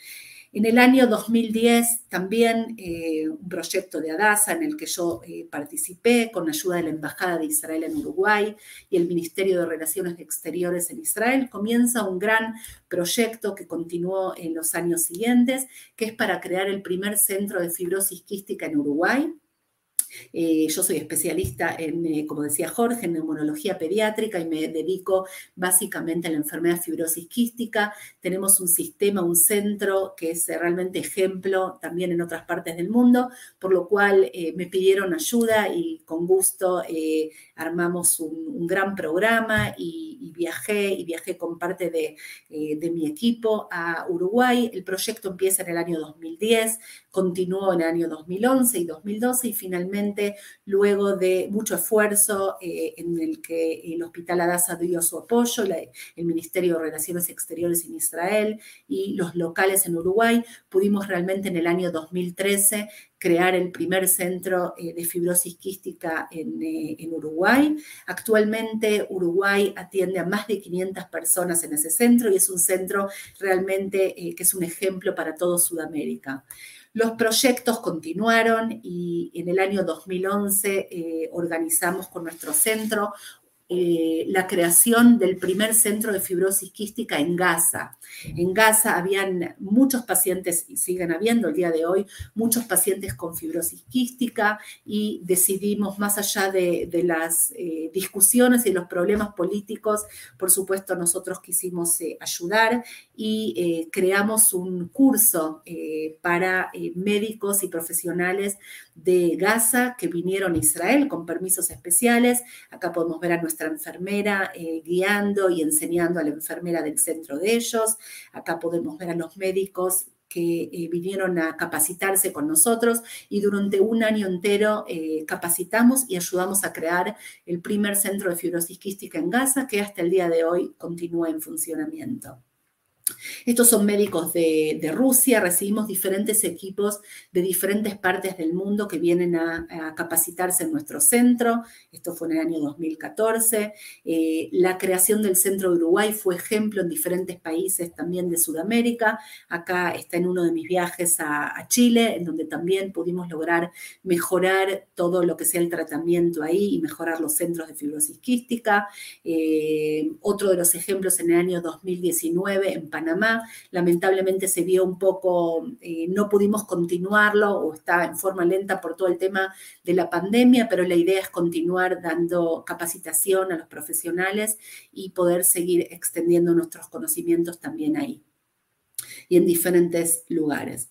Speaker 3: En el año 2010 también eh, un proyecto de ADASA en el que yo eh, participé con ayuda de la Embajada de Israel en Uruguay y el Ministerio de Relaciones Exteriores en Israel, comienza un gran proyecto que continuó en los años siguientes, que es para crear el primer centro de fibrosis quística en Uruguay eh, yo soy especialista en, eh, como decía Jorge, en neumonología pediátrica y me dedico básicamente a la enfermedad fibrosis quística. Tenemos un sistema, un centro que es realmente ejemplo también en otras partes del mundo, por lo cual eh, me pidieron ayuda y con gusto armamos un, gran programa y, viajé y viajé con parte de, de mi equipo a Uruguay. El proyecto empieza en el año 2010, continuó en el año 2011 y 2012 y finalmente, luego de mucho esfuerzo eh, en el que el Hospital Adasa dio su apoyo, el Ministerio de Relaciones Exteriores en Israel y los locales en Uruguay, pudimos realmente en el año 2013 crear el primer centro eh, de fibrosis quística en, eh, en, Uruguay. Actualmente Uruguay atiende a más de 500 personas en ese centro y es un centro realmente que es un ejemplo para todo Sudamérica. Los proyectos continuaron y en el año 2011 eh, organizamos con nuestro centro eh, la creación del primer centro de fibrosis quística en Gaza. En Gaza habían muchos pacientes, y siguen habiendo el día de hoy, muchos pacientes con fibrosis quística y decidimos, más allá de, las eh, discusiones y los problemas políticos, por supuesto nosotros quisimos eh, ayudar y creamos un curso para médicos y profesionales de Gaza que vinieron a Israel con permisos especiales. Acá podemos ver a nuestra enfermera eh, guiando y enseñando a la enfermera del centro de ellos. Acá podemos ver a los médicos que eh, vinieron a capacitarse con nosotros y durante un año entero eh, capacitamos y ayudamos a crear el primer centro de fibrosis quística en Gaza que hasta el día de hoy continúa en funcionamiento. Estos son médicos de, Rusia, recibimos diferentes equipos de diferentes partes del mundo que vienen a, capacitarse en nuestro centro. Esto fue en el año 2014. Eh, la creación del centro de Uruguay fue ejemplo en diferentes países también de Sudamérica. Acá está en uno de mis viajes a, Chile, en donde también pudimos lograr mejorar todo lo que sea el tratamiento ahí y mejorar los centros de fibrosis quística. Eh, otro de los ejemplos en el año 2019 en Panamá. Lamentablemente se vio un poco, eh, no pudimos continuarlo o está en forma lenta por todo el tema de la pandemia, pero la idea es continuar dando capacitación a los profesionales y poder seguir extendiendo nuestros conocimientos también ahí y en diferentes lugares.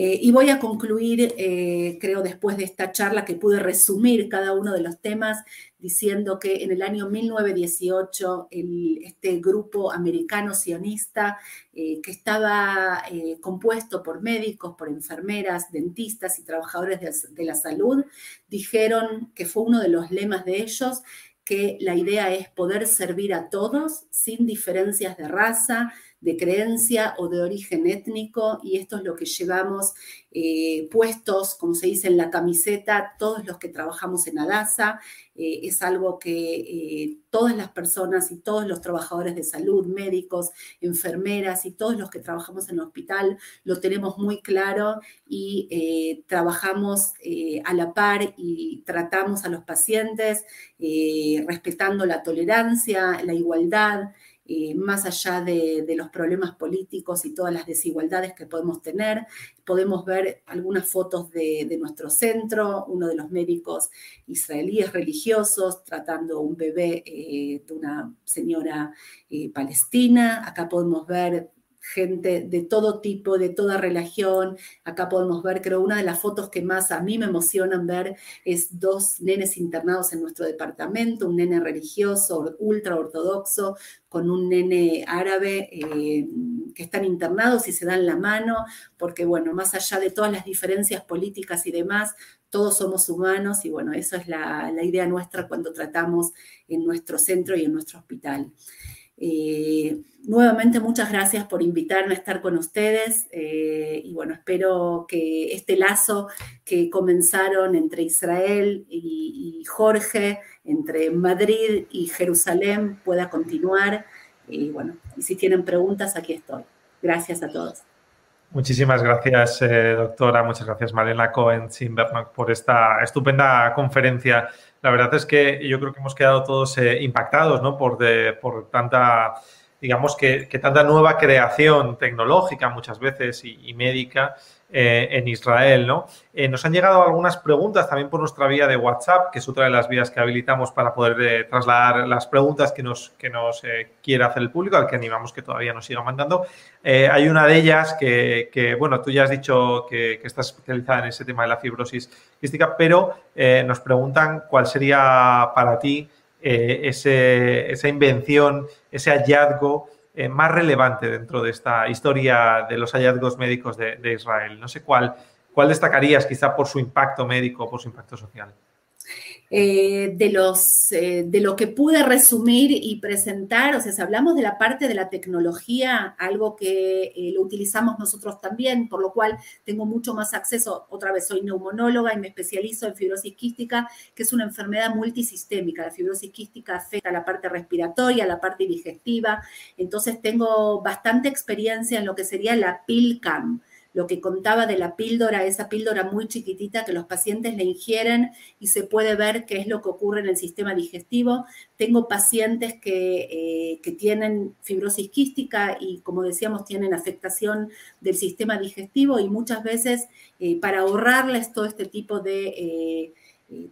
Speaker 3: Eh, y voy a concluir, eh, creo, después de esta charla que pude resumir cada uno de los temas, diciendo que en el año 1918 este grupo americano sionista, eh, que estaba compuesto por médicos, por enfermeras, dentistas y trabajadores de, de la salud, dijeron que fue uno de los lemas de ellos, que la idea es poder servir a todos sin diferencias de raza, de creencia o de origen étnico y esto es lo que llevamos eh, puestos, como se dice en la camiseta, todos los que trabajamos en Adasa. Eh, es algo que eh, todas las personas y todos los trabajadores de salud, médicos, enfermeras y todos los que trabajamos en el hospital lo tenemos muy claro y trabajamos a la par y tratamos a los pacientes respetando la tolerancia, la igualdad. Eh, más allá de, los problemas políticos y todas las desigualdades que podemos tener. Podemos ver algunas fotos de, nuestro centro, uno de los médicos israelíes religiosos tratando un bebé eh, de una señora eh, palestina. Acá podemos ver gente de todo tipo, de toda religión. Acá podemos ver, creo, una de las fotos que más a mí me emocionan ver es dos nenes internados en nuestro departamento, un nene religioso, ultra ortodoxo, con un nene árabe eh, que están internados y se dan la mano, porque bueno, más allá de todas las diferencias políticas y demás, todos somos humanos y bueno, eso es la, la idea nuestra cuando tratamos en nuestro centro y en nuestro hospital. Nuevamente, muchas gracias por invitarme a estar con ustedes eh, y bueno, espero que este lazo que comenzaron entre Israel y, Jorge, entre Madrid y Jerusalén pueda continuar. Y bueno, y si tienen preguntas, aquí estoy. Gracias a todos.
Speaker 1: Muchísimas gracias, eh, doctora. Muchas gracias, Marina Cohen Simbernock, por esta estupenda conferencia. La verdad es que yo creo que hemos quedado todos eh, impactados ¿no? por, por tanta, digamos que, tanta nueva creación tecnológica muchas veces y médica eh, en Israel. ¿no? Eh, nos han llegado algunas preguntas también por nuestra vía de WhatsApp, que es otra de las vías que habilitamos para poder eh, trasladar las preguntas que nos, que nos quiere hacer el público, al que animamos que todavía nos siga mandando. hay una de ellas que, bueno, tú ya has dicho que, que, estás especializada en ese tema de la fibrosis quística, pero nos preguntan cuál sería para ti ese, esa invención, ese hallazgo eh, más relevante dentro de esta historia de los hallazgos médicos de, Israel. No sé cuál, cuál destacarías quizá por su impacto médico o por su impacto social.
Speaker 3: Eh, de, los, eh, de lo que pude resumir y presentar, o sea, si hablamos de la parte de la tecnología, algo que eh, lo utilizamos nosotros también, por lo cual tengo mucho más acceso, otra vez soy neumonóloga y me especializo en fibrosis quística, que es una enfermedad multisistémica. La fibrosis quística afecta a la parte respiratoria, la parte digestiva, entonces tengo bastante experiencia en lo que sería la PILCAM lo que contaba de la píldora, esa píldora muy chiquitita que los pacientes le ingieren y se puede ver qué es lo que ocurre en el sistema digestivo. Tengo pacientes que, eh, tienen fibrosis quística y, como decíamos, tienen afectación del sistema digestivo y muchas veces eh, para ahorrarles todo este tipo de... Eh,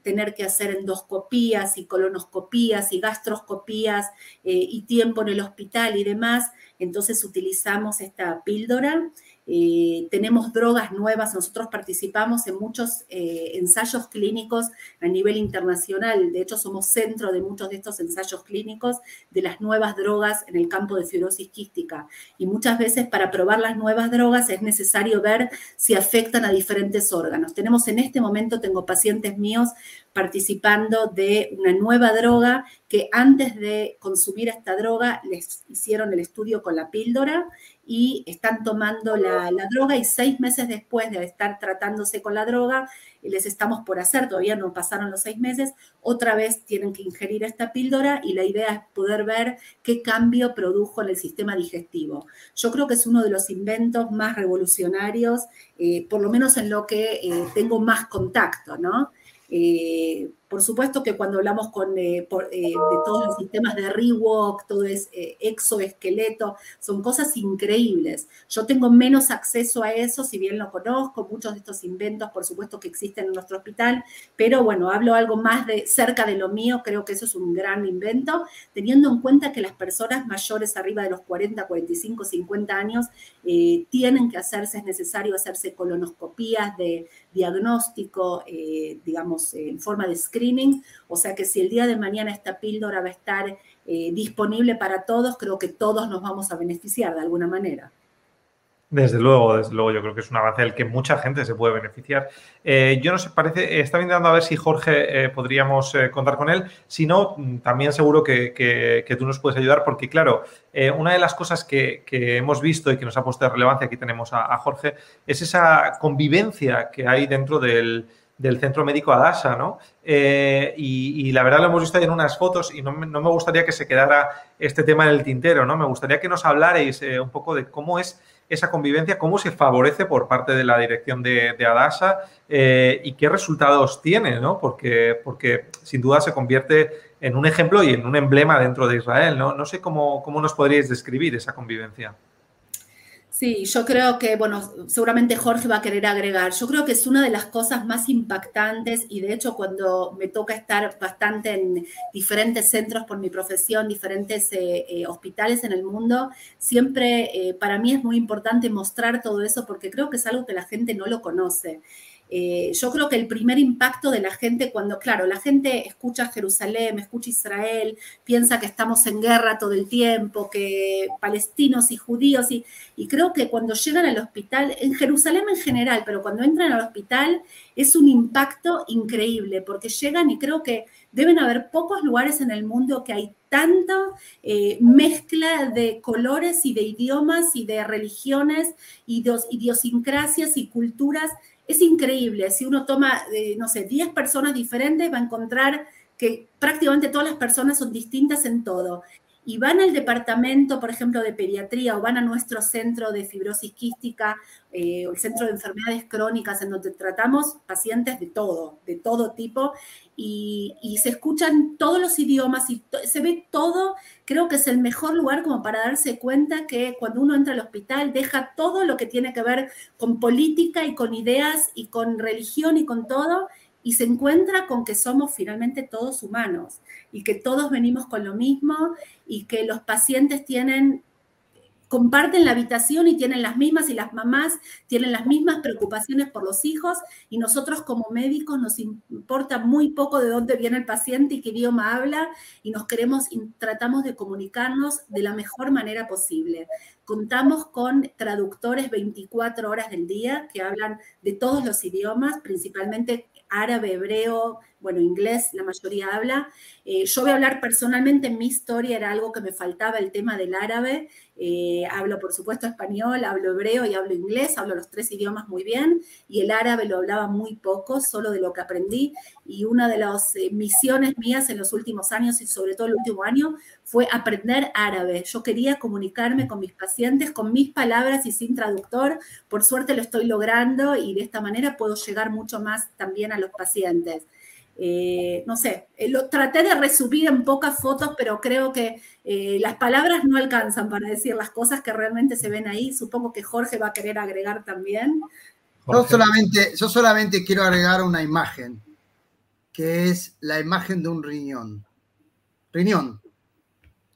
Speaker 3: tener que hacer endoscopías y colonoscopías y gastroscopías y tiempo en el hospital y demás. Entonces utilizamos esta píldora eh, tenemos drogas nuevas, nosotros participamos en muchos eh, ensayos clínicos a nivel internacional, de hecho somos centro de muchos de estos ensayos clínicos de las nuevas drogas en el campo de fibrosis quística. Y muchas veces para probar las nuevas drogas es necesario ver si afectan a diferentes órganos. Tenemos en este momento, tengo pacientes míos participando de una nueva droga que antes de consumir esta droga les hicieron el estudio con la píldora y están tomando la, droga y seis meses después de estar tratándose con la droga, les estamos por hacer, todavía no pasaron los seis meses, otra vez tienen que ingerir esta píldora y la idea es poder ver qué cambio produjo en el sistema digestivo. Yo creo que es uno de los inventos más revolucionarios, eh, por lo menos en lo que eh, tengo más contacto, ¿no? Eh, por supuesto que cuando hablamos con, eh, eh, de todos los sistemas de Rewalk, todo es exoesqueleto, son cosas increíbles. Yo tengo menos acceso a eso, si bien lo conozco, muchos de estos inventos, por supuesto, que existen en nuestro hospital, pero bueno, hablo algo más de cerca de lo mío, creo que eso es un gran invento, teniendo en cuenta que las personas mayores arriba de los 40, 45, 50 años tienen que hacerse, es necesario hacerse colonoscopías de diagnóstico, digamos, en forma de screening, o sea que si el día de mañana esta píldora va a estar eh, disponible para todos, creo que todos nos vamos a beneficiar de alguna manera.
Speaker 1: Desde luego, desde luego, yo creo que es un avance del que mucha gente se puede beneficiar. Eh, yo no sé, parece, estaba intentando a ver si Jorge eh, podríamos eh, contar con él. Si no, mm, también seguro que, tú nos puedes ayudar, porque claro, una de las cosas que, hemos visto y que nos ha puesto de relevancia, aquí tenemos a, Jorge, es esa convivencia que hay dentro del, Centro Médico Adasa, ¿no? y, la verdad lo hemos visto ahí en unas fotos y no no me, gustaría que se quedara este tema en el tintero, ¿no? Me gustaría que nos hablarais un poco de cómo es esa convivencia, cómo se favorece por parte de la dirección de, Adasa eh, y qué resultados tiene, ¿no? Porque, porque sin duda se convierte en un ejemplo y en un emblema dentro de Israel, ¿no? No sé cómo, cómo nos podríais describir esa convivencia.
Speaker 3: Sí, yo creo que, bueno, seguramente Jorge va a querer agregar. Yo creo que es una de las cosas más impactantes y de hecho cuando me toca estar bastante en diferentes centros por mi profesión, diferentes eh, eh, hospitales en el mundo, siempre eh, para mí es muy importante mostrar todo eso porque creo que es algo que la gente no lo conoce. Eh, yo creo que el primer impacto de la gente cuando, claro, la gente escucha Jerusalén, escucha Israel, piensa que estamos en guerra todo el tiempo, que palestinos y judíos, y, y creo que cuando llegan al hospital, en Jerusalén en general, pero cuando entran al hospital es un impacto increíble, porque llegan y creo que deben haber pocos lugares en el mundo que hay tanta eh, mezcla de colores y de idiomas y de religiones y de idiosincrasias y culturas es increíble. Si uno toma, eh, no sé, 10 personas diferentes, va a encontrar que prácticamente todas las personas son distintas en todo. Y van al departamento, por ejemplo, de pediatría o van a nuestro centro de fibrosis quística eh, o el centro de enfermedades crónicas, en donde tratamos pacientes de todo, de todo tipo, y, y se escuchan todos los idiomas y se ve todo. Creo que es el mejor lugar como para darse cuenta que cuando uno entra al hospital deja todo lo que tiene que ver con política y con ideas y con religión y con todo y se encuentra con que somos finalmente todos humanos y que todos venimos con lo mismo y que los pacientes tienen comparten la habitación y tienen las mismas y las mamás tienen las mismas preocupaciones por los hijos y nosotros como médicos nos importa muy poco de dónde viene el paciente y qué idioma habla y nos queremos y tratamos de comunicarnos de la mejor manera posible. Contamos con traductores 24 horas del día que hablan de todos los idiomas, principalmente árabe, hebreo, bueno, inglés, la mayoría habla. Eh, yo voy a hablar personalmente, en mi historia era algo que me faltaba, el tema del árabe. Eh, hablo, por supuesto, español, hablo hebreo y hablo inglés, hablo los tres idiomas muy bien, y el árabe lo hablaba muy poco, solo de lo que aprendí. Y una de las eh, misiones mías en los últimos años y sobre todo el último año fue aprender árabe. Yo quería comunicarme con mis pacientes con mis palabras y sin traductor. Por suerte lo estoy logrando y de esta manera puedo llegar mucho más también a los pacientes. Eh, no sé, eh, lo traté de resumir en pocas fotos, pero creo que eh, las palabras no alcanzan para decir las cosas que realmente se ven ahí. Supongo que Jorge va a querer agregar también.
Speaker 2: Yo solamente, yo solamente quiero agregar una imagen, que es la imagen de un riñón. Riñón,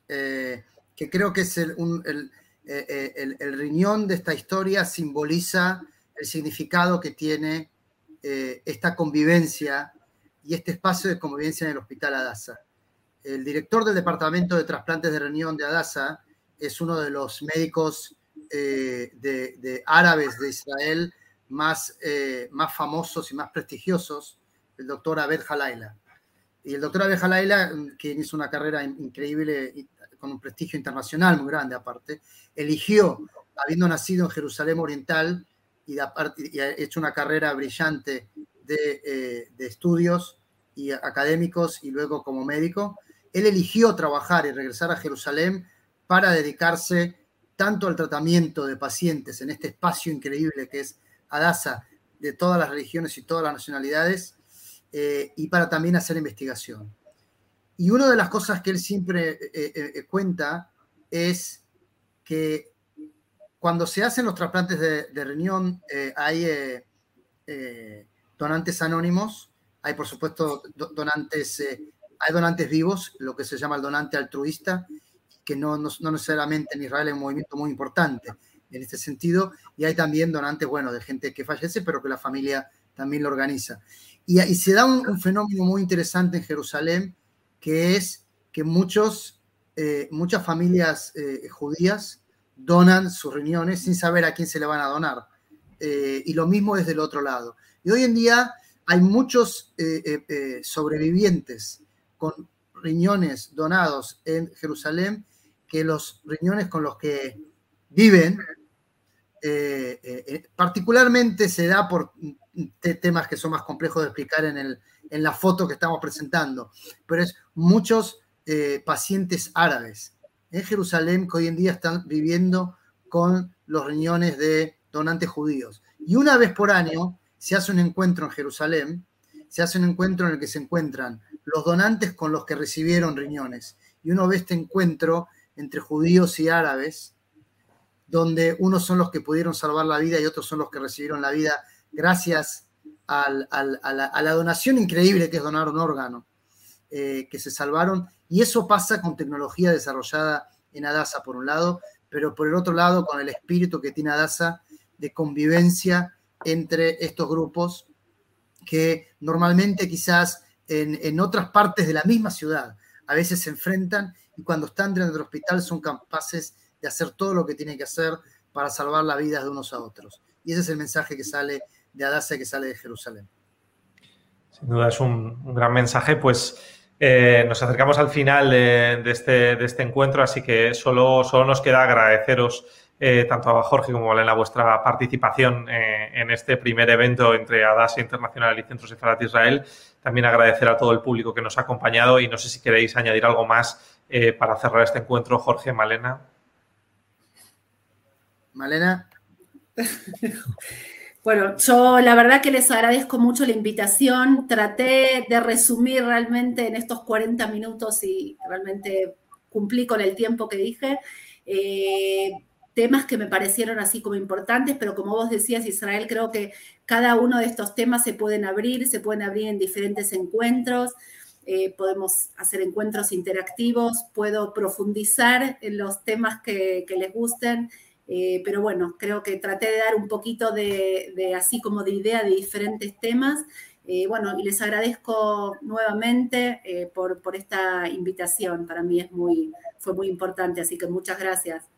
Speaker 2: que creo que es el, el, riñón de esta historia, simboliza el significado que tiene esta convivencia y este espacio de convivencia en el Hospital Adasa. El director del Departamento de Trasplantes de Riñón de Adasa es uno de los médicos eh, de, árabes de Israel más, eh, más famosos y más prestigiosos, el doctor Abed Halaila. Y el doctor Abed Halaila, quien hizo una carrera increíble con un prestigio internacional muy grande aparte, eligió, habiendo nacido en Jerusalén Oriental y, y ha hecho una carrera brillante eh, de, estudios académicos y luego como médico, él eligió trabajar y regresar a Jerusalén para dedicarse tanto al tratamiento de pacientes en este espacio increíble que es Adasa, de todas las religiones y todas las nacionalidades, eh, y para también hacer investigación. Y una de las cosas que él siempre eh, cuenta es que cuando se hacen los trasplantes de, riñón, hay donantes anónimos, hay por supuesto donantes, eh, hay donantes vivos, lo que se llama el donante altruista, que no, no, necesariamente en Israel es un movimiento muy importante en este sentido, y hay también donantes, bueno, de gente que fallece, pero que la familia también lo organiza. Y, y se da un, fenómeno muy interesante en Jerusalén, que es que muchos, eh, muchas familias eh, judías donan sus riñones sin saber a quién se le van a donar. Y lo mismo desde el otro lado. Y hoy en día hay muchos eh, sobrevivientes con riñones donados en Jerusalén que los riñones con los que viven, particularmente se da por temas que son más complejos de explicar en, el, en la foto que estamos presentando, pero es muchos pacientes árabes en Jerusalén que hoy en día están viviendo con los riñones de donantes judíos. Y una vez por año se hace un encuentro en Jerusalén, se hace un encuentro en el que se encuentran los donantes con los que recibieron riñones. Y uno ve este encuentro entre judíos y árabes, donde unos son los que pudieron salvar la vida y otros son los que recibieron la vida gracias a, la, donación increíble que es donar un órgano, eh, que se salvaron y eso pasa con tecnología desarrollada en Adasa, por un lado, pero por el otro lado, con el espíritu que tiene Adasa de convivencia entre estos grupos que normalmente quizás en, otras partes de la misma ciudad a veces se enfrentan y cuando están dentro del hospital son capaces de hacer todo lo que tienen que hacer para salvar la vida de unos a otros. Y ese es el mensaje que sale de Adasa que sale de Jerusalén.
Speaker 1: Sin duda es un, gran mensaje, pues eh, nos acercamos al final este, de, este, encuentro, así que solo, solo nos queda agradeceros eh, tanto a Jorge como a Elena vuestra participación eh, en este primer evento entre ADAS Internacional y Centro Sefarat Israel. También agradecer a todo el público que nos ha acompañado y no sé si queréis añadir algo más para cerrar este encuentro, Jorge, Malena.
Speaker 2: Malena.
Speaker 3: Bueno, yo la verdad que les agradezco mucho la invitación. Traté de resumir realmente en estos 40 minutos y realmente cumplí con el tiempo que dije. Eh, temas que me parecieron así como importantes, pero como vos decías, Israel, creo que cada uno de estos temas se pueden abrir, se pueden abrir en diferentes encuentros. Eh, podemos hacer encuentros interactivos, puedo profundizar en los temas que, les gusten eh, pero bueno, creo que traté de dar un poquito de, así como de idea de diferentes temas. Eh, bueno, y les agradezco nuevamente por, por, esta invitación. Para mí es muy, fue muy importante, así que muchas gracias.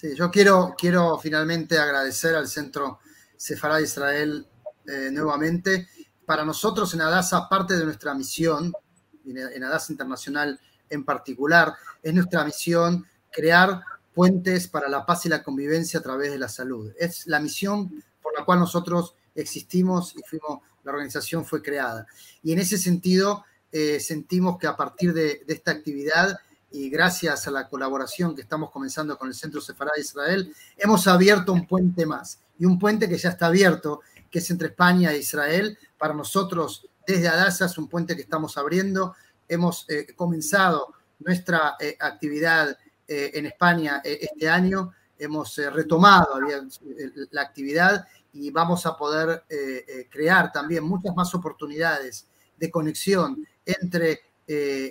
Speaker 2: Sí, yo quiero, quiero finalmente agradecer al Centro Sefarad Israel nuevamente. Para nosotros en ADASA, parte de nuestra misión, en ADASA Internacional en particular, es nuestra misión crear puentes para la paz y la convivencia a través de la salud. Es la misión por la cual nosotros existimos y fuimos, la organización fue creada. Y en ese sentido, eh, sentimos que a partir de, esta actividad y gracias a la colaboración que estamos comenzando con el Centro Sefarad de Israel, hemos abierto un puente más. Y un puente que ya está abierto, que es entre España e Israel. Para nosotros, desde Adasa, es un puente que estamos abriendo. Hemos eh, comenzado nuestra eh, actividad eh, en España este año. Hemos retomado la actividad y vamos a poder crear también muchas más oportunidades de conexión entre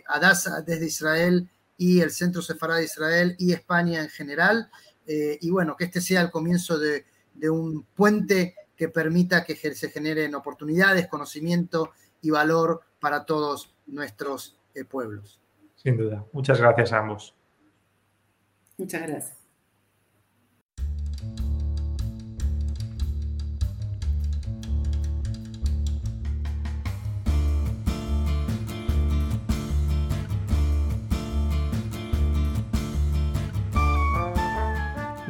Speaker 2: Adasa desde Israel y el Centro Sefarad de Israel y España en general. y bueno, que este sea el comienzo de, de un puente que permita que se generen oportunidades, conocimiento y valor para todos nuestros pueblos.
Speaker 1: Sin duda. Muchas gracias a ambos.
Speaker 3: Muchas gracias.